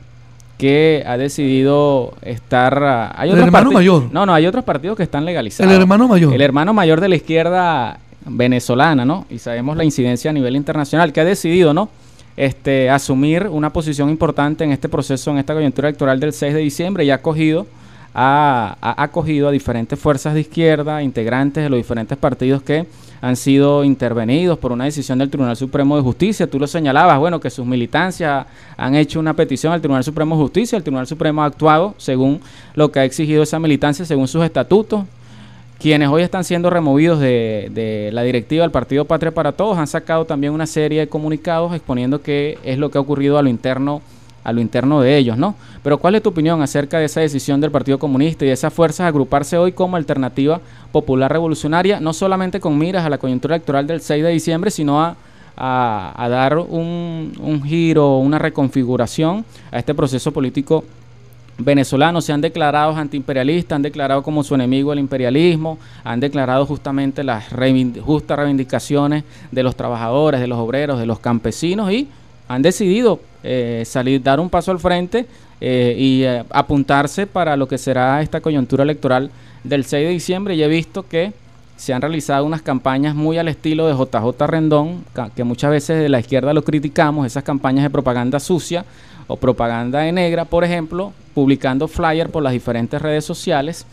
que ha decidido estar... ah, Hay El otros hermano mayor. No, no, hay otros partidos que están legalizados. El hermano mayor. El hermano mayor de la izquierda venezolana, ¿no? Y sabemos la incidencia a nivel internacional, que ha decidido, ¿no? este, asumir una posición importante en este proceso, en esta coyuntura electoral del 6 de diciembre y ha acogido ha, acogido a diferentes fuerzas de izquierda, integrantes de los diferentes partidos que han sido intervenidos por una decisión del Tribunal Supremo de Justicia. Tú lo señalabas, bueno, que sus militancias han hecho una petición al Tribunal Supremo de Justicia, el Tribunal Supremo ha actuado según lo que ha exigido esa militancia, según sus estatutos. Quienes hoy están siendo removidos de, de la directiva del Partido Patria para Todos han sacado también una serie de comunicados exponiendo qué es lo que ha ocurrido a lo interno a lo interno de ellos, ¿no? Pero ¿cuál es tu opinión acerca de esa decisión del Partido Comunista y de esas fuerzas agruparse hoy como alternativa popular revolucionaria, no solamente con miras a la coyuntura electoral del 6 de diciembre, sino a, a, dar un, un giro, una reconfiguración a este proceso político venezolano se han declarado antiimperialistas, han declarado como su enemigo el imperialismo, han declarado justamente las justas reivindicaciones de los trabajadores, de los obreros, de los campesinos y han decidido eh, salir, dar un paso al frente eh, y eh, apuntarse para lo que será esta coyuntura electoral del 6 de diciembre. Y he visto que se han realizado unas campañas muy al estilo de JJ Rendón, que muchas veces de la izquierda lo criticamos, esas campañas de propaganda sucia o propaganda de negra, por ejemplo, publicando flyers por las diferentes redes sociales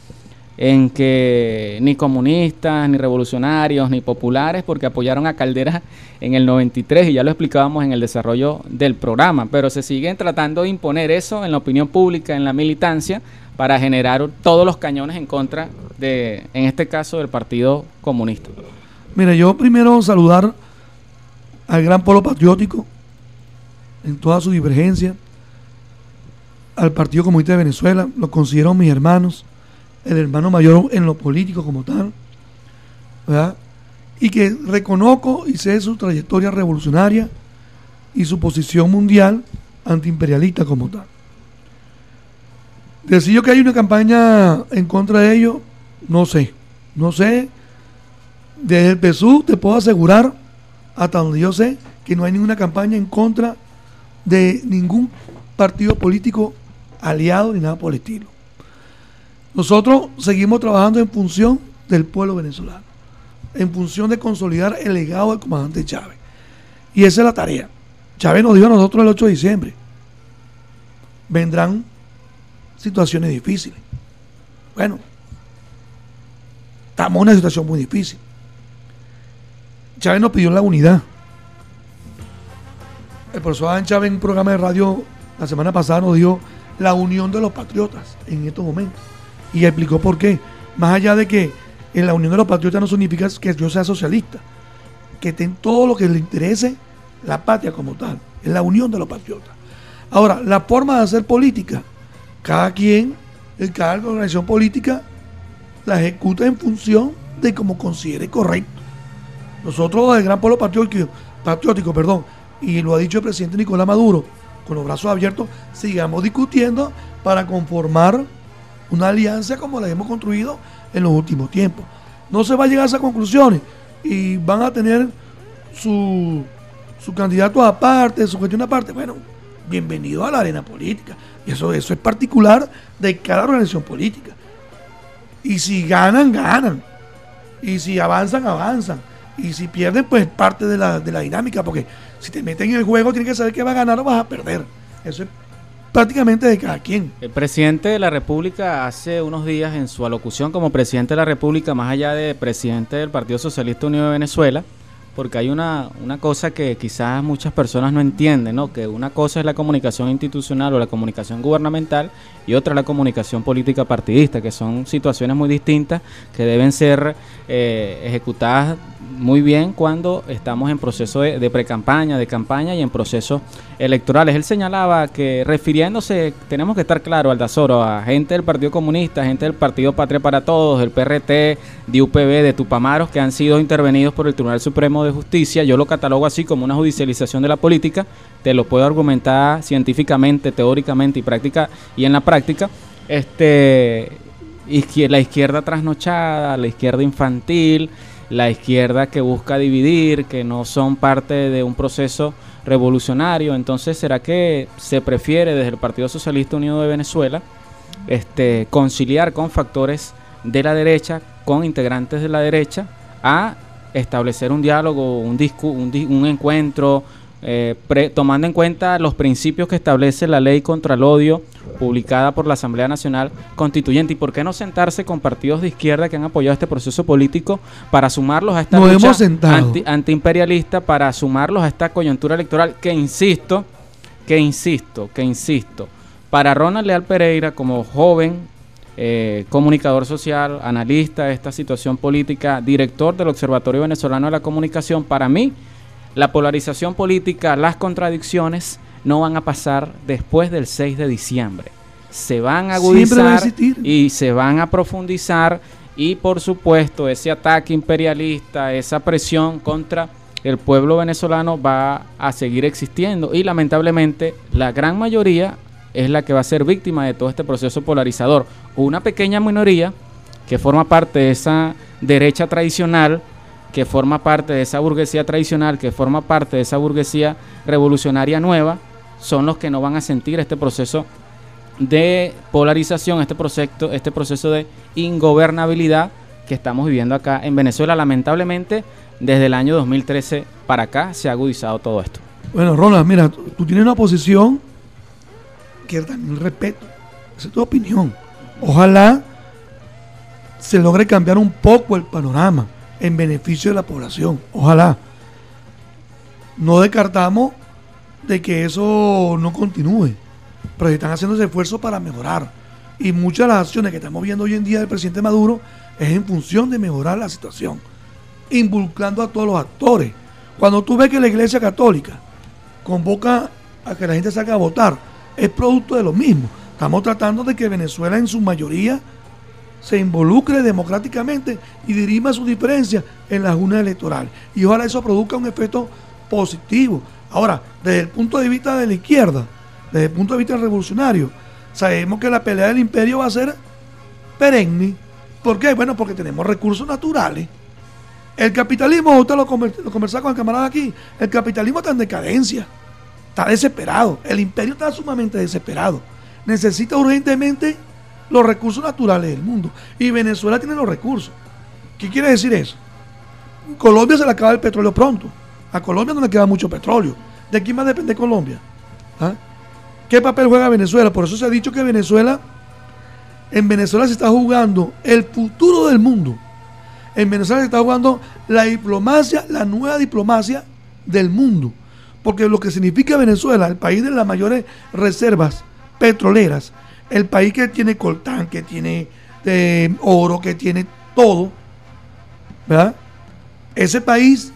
en que ni comunistas, ni revolucionarios, ni populares, porque apoyaron a Caldera en el 93 y ya lo explicábamos en el desarrollo del programa, pero se siguen tratando de imponer eso en la opinión pública, en la militancia, para generar todos los cañones en contra de, en este caso, del Partido Comunista. Mira, yo primero saludar al gran polo patriótico en toda su divergencia, al Partido Comunista de Venezuela, lo considero mis hermanos, el hermano mayor en lo político como tal, ¿verdad? Y que reconozco y sé su trayectoria revolucionaria y su posición mundial antiimperialista como tal. Decir yo que hay una campaña en contra de ellos, no sé. No sé. Desde el PSU te puedo asegurar, hasta donde yo sé, que no hay ninguna campaña en contra de ningún partido político aliado ni nada por el estilo. Nosotros seguimos trabajando en función del pueblo venezolano, en función de consolidar el legado del comandante Chávez. Y esa es la tarea. Chávez nos dijo a nosotros el 8 de diciembre, vendrán situaciones difíciles. Bueno, estamos en una situación muy difícil. Chávez nos pidió la unidad. El profesor Adán Chávez en un programa de radio la semana pasada nos dio la unión de los patriotas en estos momentos y explicó por qué. Más allá de que en la Unión de los Patriotas no significa que yo sea socialista, que tenga todo lo que le interese la patria como tal, es la unión de los patriotas. Ahora, la forma de hacer política, cada quien, en cada organización política, la ejecuta en función de como considere correcto. Nosotros, el Gran Pueblo Patriótico, patriótico perdón, y lo ha dicho el presidente Nicolás Maduro, con los brazos abiertos, sigamos discutiendo para conformar una alianza como la hemos construido en los últimos tiempos. No se va a llegar a esas conclusiones y van a tener su, su candidato aparte, su cuestión aparte. Bueno, bienvenido a la arena política. Y eso, eso es particular de cada organización política. Y si ganan, ganan. Y si avanzan, avanzan. Y si pierden, pues parte de la, de la dinámica. Porque si te meten en el juego, tienes que saber que va a ganar o vas a perder. Eso es prácticamente de cada quien. El presidente de la República hace unos días en su alocución como presidente de la República, más allá de presidente del Partido Socialista Unido de Venezuela, porque hay una, una cosa que quizás muchas personas no entienden, ¿no? que una cosa es la comunicación institucional o la comunicación gubernamental y otra la comunicación política partidista, que son situaciones muy distintas que deben ser eh, ejecutadas muy bien cuando estamos en proceso de, de pre-campaña, de campaña y en procesos electorales. Él señalaba que refiriéndose, tenemos que estar claro, Aldazoro, a gente del Partido Comunista, gente del Partido Patria para Todos, del PRT, de UPB, de Tupamaros, que han sido intervenidos por el Tribunal Supremo de Justicia. Yo lo catalogo así como una judicialización de la política. Te lo puedo argumentar científicamente, teóricamente y práctica y en la práctica. Este, la izquierda trasnochada, la izquierda infantil, la izquierda que busca dividir, que no son parte de un proceso revolucionario. Entonces, ¿será que se prefiere desde el Partido Socialista Unido de Venezuela este, conciliar con factores de la derecha, con integrantes de la derecha, a establecer un diálogo, un, discu un, un encuentro, eh, tomando en cuenta los principios que establece la ley contra el odio publicada por la Asamblea Nacional Constituyente. ¿Y por qué no sentarse con partidos de izquierda que han apoyado este proceso político para sumarlos a esta lucha anti, antiimperialista, para sumarlos a esta coyuntura electoral que insisto, que insisto, que insisto, para Ronald Leal Pereira como joven eh, comunicador social, analista de esta situación política, director del Observatorio Venezolano de la Comunicación, para mí la polarización política, las contradicciones no van a pasar después del 6 de diciembre. Se van a agudizar y se van a profundizar y por supuesto ese ataque imperialista, esa presión contra el pueblo venezolano va a seguir existiendo y lamentablemente la gran mayoría es la que va a ser víctima de todo este proceso polarizador. Una pequeña minoría que forma parte de esa derecha tradicional que forma parte de esa burguesía tradicional, que forma parte de esa burguesía revolucionaria nueva, son los que no van a sentir este proceso de polarización, este proceso, este proceso de ingobernabilidad que estamos viviendo acá en Venezuela. Lamentablemente, desde el año 2013 para acá se ha agudizado todo esto. Bueno, Ronald, mira, tú, tienes una posición que también respeto. Esa es tu opinión. Ojalá se logre cambiar un poco el panorama en beneficio de la población. Ojalá. No descartamos de que eso no continúe, pero están haciendo ese esfuerzo para mejorar. Y muchas de las acciones que estamos viendo hoy en día del presidente Maduro es en función de mejorar la situación, involucrando a todos los actores. Cuando tú ves que la Iglesia Católica convoca a que la gente salga a votar, es producto de lo mismo. Estamos tratando de que Venezuela en su mayoría se involucre democráticamente y dirima su diferencia en la Junta Electoral. Y ojalá eso produzca un efecto positivo. Ahora, desde el punto de vista de la izquierda, desde el punto de vista revolucionario, sabemos que la pelea del imperio va a ser perenne. ¿Por qué? Bueno, porque tenemos recursos naturales. El capitalismo, usted lo conversaba con el camarada aquí, el capitalismo está en decadencia, está desesperado, el imperio está sumamente desesperado. Necesita urgentemente los recursos naturales del mundo. Y Venezuela tiene los recursos. ¿Qué quiere decir eso? Colombia se le acaba el petróleo pronto. A Colombia no le queda mucho petróleo. ¿De quién más depende Colombia? ¿Ah? ¿Qué papel juega Venezuela? Por eso se ha dicho que Venezuela, en Venezuela se está jugando el futuro del mundo. En Venezuela se está jugando la diplomacia, la nueva diplomacia del mundo. Porque lo que significa Venezuela, el país de las mayores reservas petroleras, el país que tiene coltán, que tiene eh, oro, que tiene todo, ¿verdad? Ese país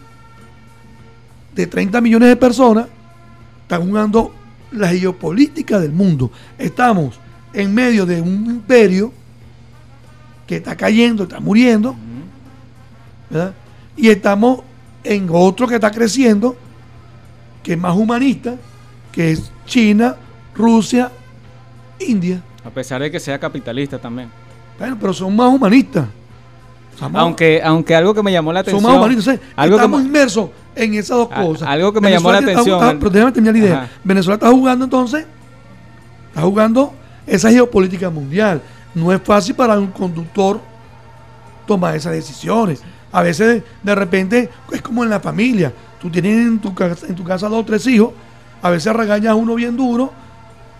de 30 millones de personas está jugando la geopolítica del mundo. Estamos en medio de un imperio que está cayendo, está muriendo, ¿verdad? Y estamos en otro que está creciendo, que es más humanista, que es China, Rusia, India. A pesar de que sea capitalista también. Bueno, pero son más humanistas. aunque, aunque algo que me llamó la atención. Son más humanistas. estamos inmersos en esas dos cosas. Algo que me llamó la atención. pero déjame terminar la idea. Venezuela está jugando entonces. Está jugando esa geopolítica mundial. No es fácil para un conductor tomar esas decisiones. A veces, de repente, es como en la familia. Tú tienes en tu, casa dos o tres hijos. A veces regañas a uno bien duro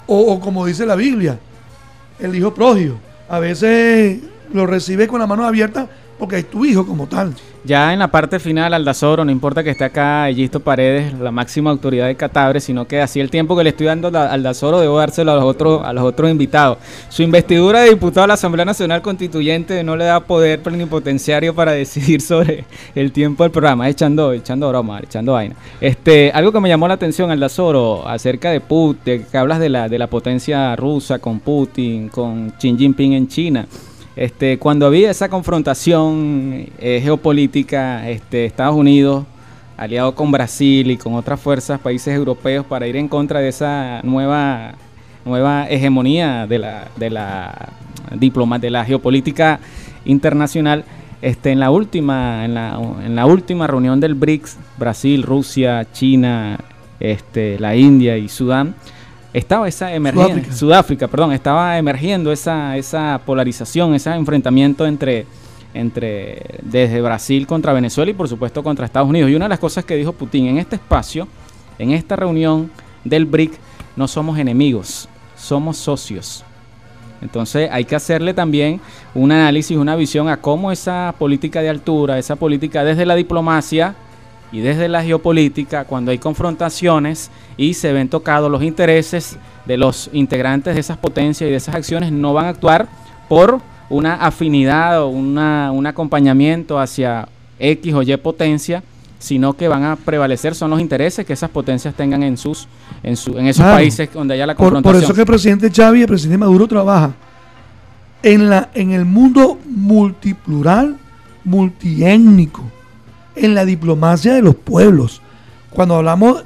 o, como dice la Biblia, el hijo pródigo. A veces lo recibe con la mano abierta porque es tu hijo como tal. Ya en la parte final, Aldazoro, no importa que esté acá Egisto Paredes, la máxima autoridad de Catabre, sino que así el tiempo que le estoy dando a Aldazoro debo dárselo a los otros, a los otros invitados. Su investidura de diputado a la Asamblea Nacional Constituyente no le da poder plenipotenciario para decidir sobre el tiempo del programa, echando, echando broma, echando vaina. Este, algo que me llamó la atención, Aldazoro, acerca de Putin, que hablas de la, de la potencia rusa con Putin, con Xi Jinping en China. Este, cuando había esa confrontación eh, geopolítica, este, Estados Unidos, aliado con Brasil y con otras fuerzas, países europeos, para ir en contra de esa nueva, nueva hegemonía de la, de de la geopolítica internacional, este, en, la última, en, la, última reunión del BRICS, Brasil, Rusia, China, la India y Sudán, estaba esa emergencia, Sudáfrica. perdón, estaba emergiendo esa, esa polarización, ese enfrentamiento entre, entre desde Brasil contra Venezuela y por supuesto contra Estados Unidos. Y una de las cosas que dijo Putin en este espacio en esta reunión del BRIC no somos enemigos, somos socios. Entonces hay que hacerle también un análisis, una visión a cómo esa política de altura, esa política desde la diplomacia y desde la geopolítica, cuando hay confrontaciones y se ven tocados los intereses de los integrantes de esas potencias y de esas acciones, no van a actuar por una afinidad o una, un acompañamiento hacia X o Y potencia, sino que van a prevalecer son los intereses que esas potencias tengan en sus en, su, en esos países donde haya la confrontación. Por, eso que el presidente Xavi y el presidente Maduro trabaja en la en el mundo multiplural, multiétnico, en la diplomacia de los pueblos. Cuando hablamos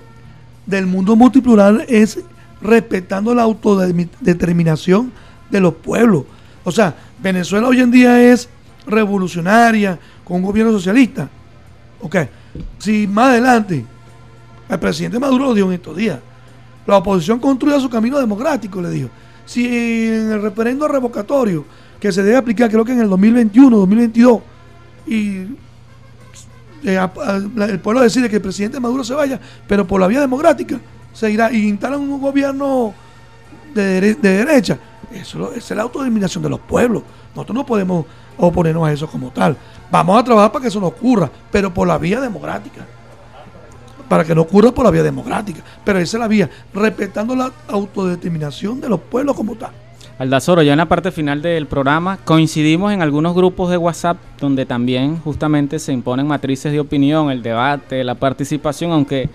del mundo multiplural es respetando la autodeterminación de los pueblos. O sea, Venezuela hoy en día es revolucionaria con un gobierno socialista. Ok, si más adelante el presidente Maduro lo dijo en estos días, la oposición construya su camino democrático, le dijo. Si en el referendo revocatorio que se debe aplicar creo que en el 2021, 2022, y eh, el pueblo decide que el presidente Maduro se vaya, pero por la vía democrática, se irá y instalan un gobierno de, derecha. Eso es la autodeterminación de los pueblos. Nosotros no podemos oponernos a eso como tal. Vamos a trabajar para que eso no ocurra, pero por la vía democrática. Para que no ocurra por la vía democrática. Pero esa es la vía, respetando la autodeterminación de los pueblos como tal. Aldazoro, ya en la parte final del programa coincidimos en algunos grupos de WhatsApp donde también justamente se imponen matrices de opinión, el debate, la participación, aunque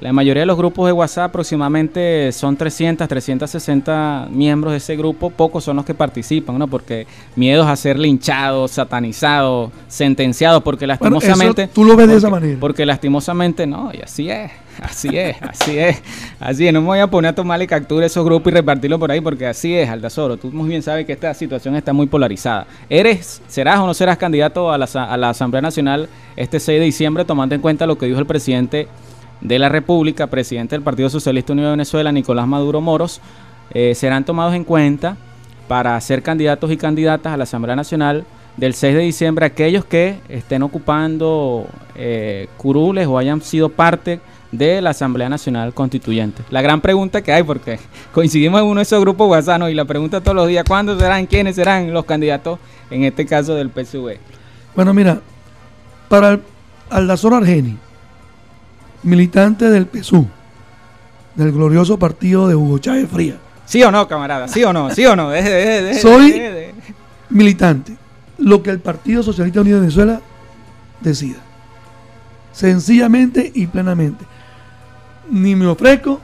la mayoría de los grupos de WhatsApp aproximadamente son 300, 360 miembros de ese grupo, pocos son los que participan, ¿no? Porque miedos a ser linchados, satanizados, sentenciados, porque lastimosamente... tú lo ves de esa manera. Porque lastimosamente no, y así es, así es, así es, así es. No me voy a poner a tomarle captura a esos grupos y repartirlo por ahí, porque así es, Aldazoro. Tú muy bien sabes que esta situación está muy polarizada. ¿Eres, serás o no serás candidato a la, Asamblea Nacional este 6 de diciembre, tomando en cuenta lo que dijo el presidente de la República, presidente del Partido Socialista Unido de Venezuela, Nicolás Maduro Moros, eh, serán tomados en cuenta para ser candidatos y candidatas a la Asamblea Nacional del 6 de diciembre aquellos que estén ocupando eh, curules o hayan sido parte de la Asamblea Nacional Constituyente. La gran pregunta que hay, porque coincidimos en uno de esos grupos WhatsApp y la pregunta todos los días, ¿cuándo serán, quiénes serán los candidatos, en este caso del PSV? Bueno, mira, para el Aldazor Argeni, militante del PSU, del glorioso partido de Hugo Chávez Fría. ¿Sí o no, camarada? ¿Sí o no? ¿Sí o no? Soy militante. Lo que el Partido Socialista Unido de Venezuela decida. Sencillamente y plenamente. Ni me ofrezco,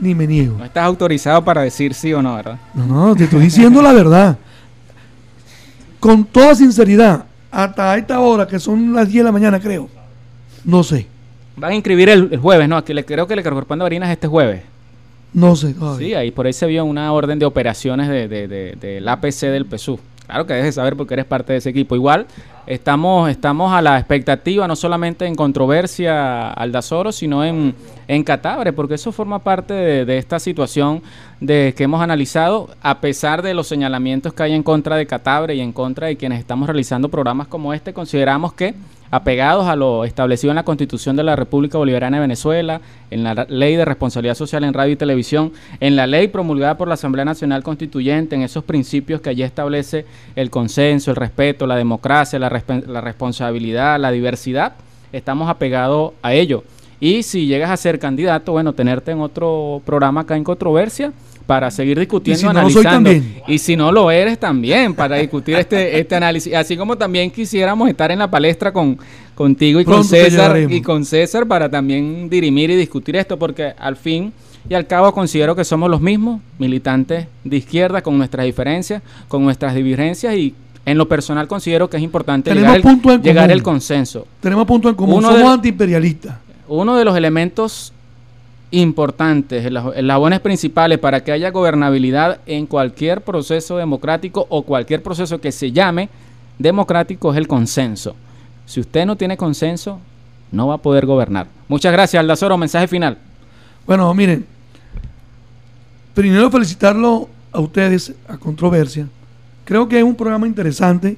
ni me niego. No estás autorizado para decir sí o no, ¿verdad? No, no, te estoy diciendo la verdad. Con toda sinceridad, hasta esta hora, que son las 10 de la mañana, creo, no sé. Van a inscribir el, jueves, ¿no? Aquí le, creo que le corresponde a Barinas este jueves. No sé Sí, ahí por ahí se vio una orden de operaciones de, de, del APC del PSU. Claro que debes saber porque eres parte de ese equipo. Igual estamos, estamos a la expectativa, no solamente en controversia Aldazoro, sino en, en Catabre, porque eso forma parte de, de, esta situación de que hemos analizado, a pesar de los señalamientos que hay en contra de Catabre y en contra de quienes estamos realizando programas como este, consideramos que apegados a lo establecido en la Constitución de la República Bolivariana de Venezuela, en la Ley de Responsabilidad Social en Radio y Televisión, en la ley promulgada por la Asamblea Nacional Constituyente, en esos principios que allí establece el consenso, el respeto, la democracia, la, responsabilidad, la diversidad, estamos apegados a ello. Y si llegas a ser candidato, bueno, tenerte en otro programa acá en Controversia para seguir discutiendo, analizando. y si no lo eres también, para discutir este, este análisis. Así como también quisiéramos estar en la palestra con contigo y con César y con César para también dirimir y discutir esto, porque al fin y al cabo considero que somos los mismos militantes de izquierda con nuestras diferencias, con nuestras divergencias y en lo personal considero que es importante llegar, el, llegar el consenso. Tenemos puntos en común, somos antiimperialistas. Uno de los elementos importantes, eslabones principales para que haya gobernabilidad en cualquier proceso democrático o cualquier proceso que se llame democrático es el consenso. Si usted no tiene consenso, no va a poder gobernar. Muchas gracias, Aldazoro. Mensaje final. Bueno, miren, primero felicitarlo a ustedes, a Controversia. Creo que es un programa interesante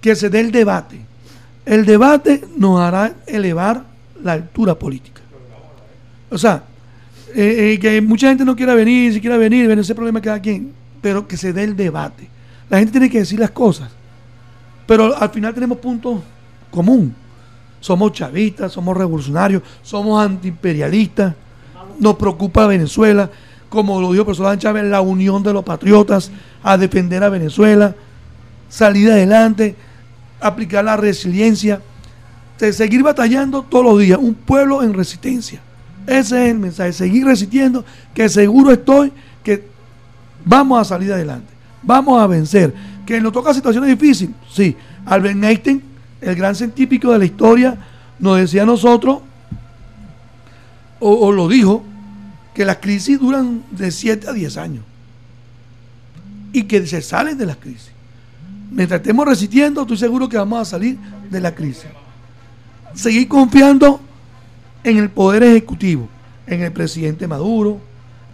que se dé el debate. El debate nos hará elevar la altura política. O sea, eh, eh, que mucha gente no quiera venir, si quiera venir, ven ese problema cada quien, pero que se dé el debate. La gente tiene que decir las cosas, pero al final tenemos puntos común. Somos chavistas, somos revolucionarios, somos antiimperialistas, nos preocupa Venezuela, como lo dijo el profesor Chávez, la unión de los patriotas a defender a Venezuela, salir adelante, aplicar la resiliencia, de seguir batallando todos los días, un pueblo en resistencia. Ese es el mensaje, seguir resistiendo, que seguro estoy que vamos a salir adelante, vamos a vencer. Que nos toca situaciones difíciles, sí. Albert Einstein, el gran científico de la historia, nos decía a nosotros, o, lo dijo, que las crisis duran de 7 a 10 años y que se salen de las crisis. Mientras estemos resistiendo, estoy seguro que vamos a salir de la crisis. Seguir confiando en el poder ejecutivo, en el presidente Maduro,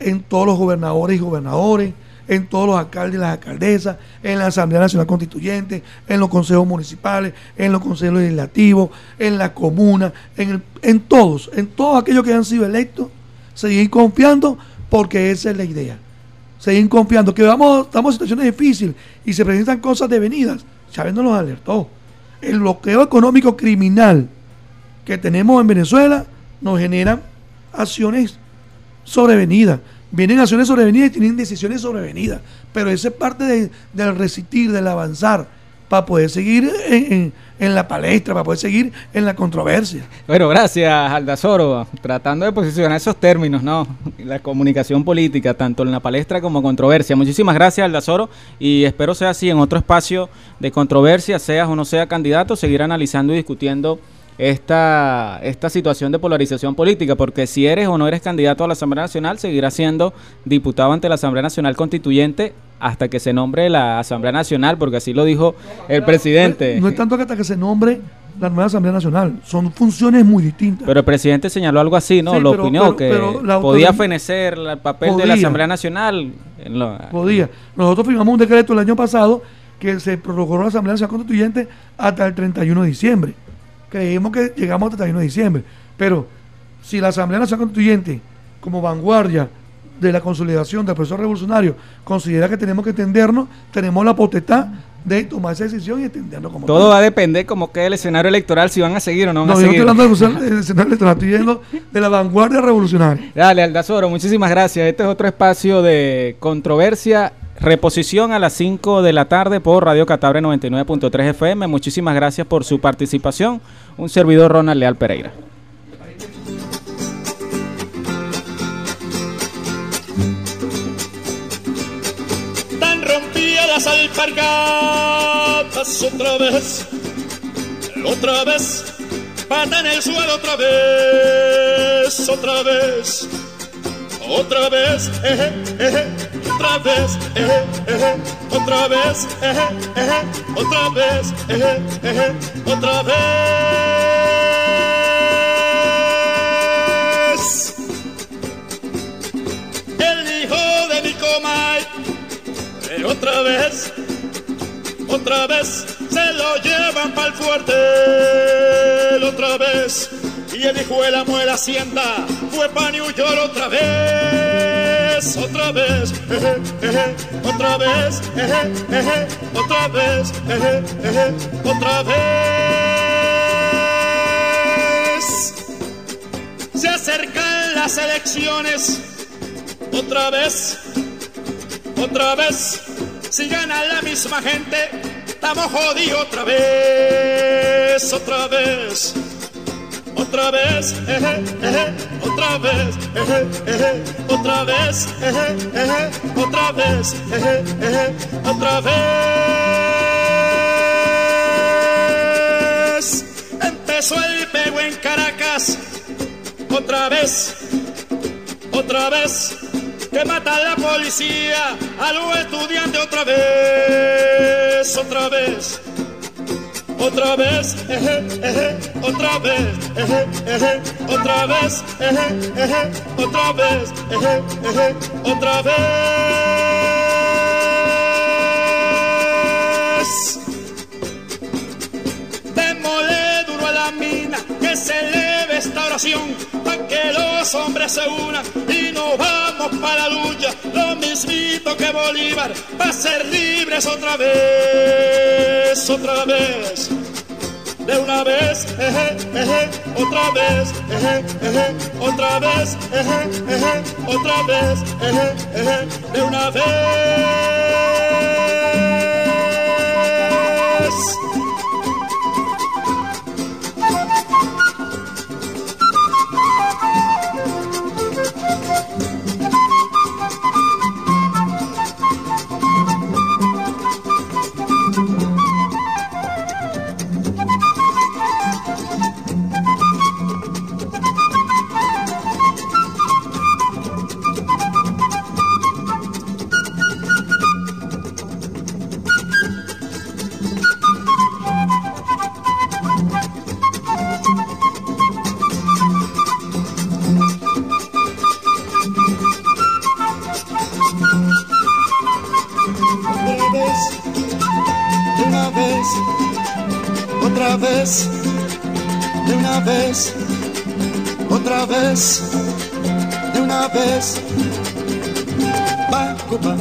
en todos los gobernadores y gobernadores, en todos los alcaldes y las alcaldesas, en la Asamblea Nacional Constituyente, en los consejos municipales, en los consejos legislativos, en la comuna, en, en todos, en todos aquellos que han sido electos, seguir confiando porque esa es la idea. Seguir confiando que vamos, estamos en situaciones difíciles y se presentan cosas devenidas. Chávez nos los alertó. El bloqueo económico criminal que tenemos en Venezuela nos genera acciones sobrevenidas. Vienen acciones sobrevenidas y tienen decisiones sobrevenidas. Pero esa es parte del resistir, del avanzar, para poder seguir en, la palestra, para poder seguir en la controversia. Bueno, gracias, Aldazoro. Tratando de posicionar esos términos, ¿no? La comunicación política, tanto en la palestra como controversia. Muchísimas gracias, Aldazoro, y espero sea así en otro espacio de controversia, seas o no sea candidato, seguir analizando y discutiendo esta, esta situación de polarización política, porque si eres o no eres candidato a la Asamblea Nacional, seguirás siendo diputado ante la Asamblea Nacional Constituyente hasta que se nombre la Asamblea Nacional, porque así lo dijo el presidente. No, es tanto que hasta que se nombre la nueva Asamblea Nacional, son funciones muy distintas. Pero el presidente señaló algo así, ¿no? lo opinó, que podía fenecer el papel de la Asamblea Nacional. podía. Nosotros firmamos un decreto el año pasado que se prorrogó la Asamblea Nacional Constituyente hasta el 31 de diciembre creemos que llegamos hasta el 31 de diciembre. Pero si la Asamblea Nacional Constituyente, como vanguardia de la consolidación del proceso revolucionario, considera que tenemos que entendernos, tenemos la potestad de tomar esa decisión y entendernos como Todo va a depender como que el escenario electoral, si van a seguir o no van no, a seguir. No, estoy hablando del escenario electoral, estoy viendo de la vanguardia revolucionaria. Dale, Aldazoro, muchísimas gracias. Este es otro espacio de controversia Reposición a las 5 de la tarde por Radio Catabre 99.3 FM. Muchísimas gracias por su participación. Un servidor Ronald Leal Pereira. Tan rompía las alpargatas otra vez, otra vez, pata en el suelo otra vez, otra vez, otra vez, eh, eh, otra vez, eh, eh, otra vez, eh, eh, otra vez, eh, eh, otra vez. El hijo de mi comay, otra vez, otra vez, se lo llevan para el fuerte, otra vez. Y el hijo de la sienta, fue pa' New York otra vez, otra vez, eh, eh, otra vez, eh, otra vez, otra vez. Se acercan las elecciones, otra vez, otra vez. Si gana la misma gente, estamos jodidos otra vez, otra vez otra vez, eh, eh, otra vez, eh, otra vez, otra vez, otra vez. Empezó el pego en Caracas, otra vez, otra vez. Que mata a la policía, a los estudiantes otra vez, otra vez otra vez, otra vez, otra vez, otra vez, otra vez. Démosle duro se eleve esta oración, para que los hombres se unan y nos vamos para la lucha, lo mismito que Bolívar, para ser libres otra vez, otra vez. De una vez, eje, eje, otra vez, eje, eje, otra vez, eje, eje, otra vez, eje, eje, de una vez. Vez, otra vez, de una vez. Va, copa.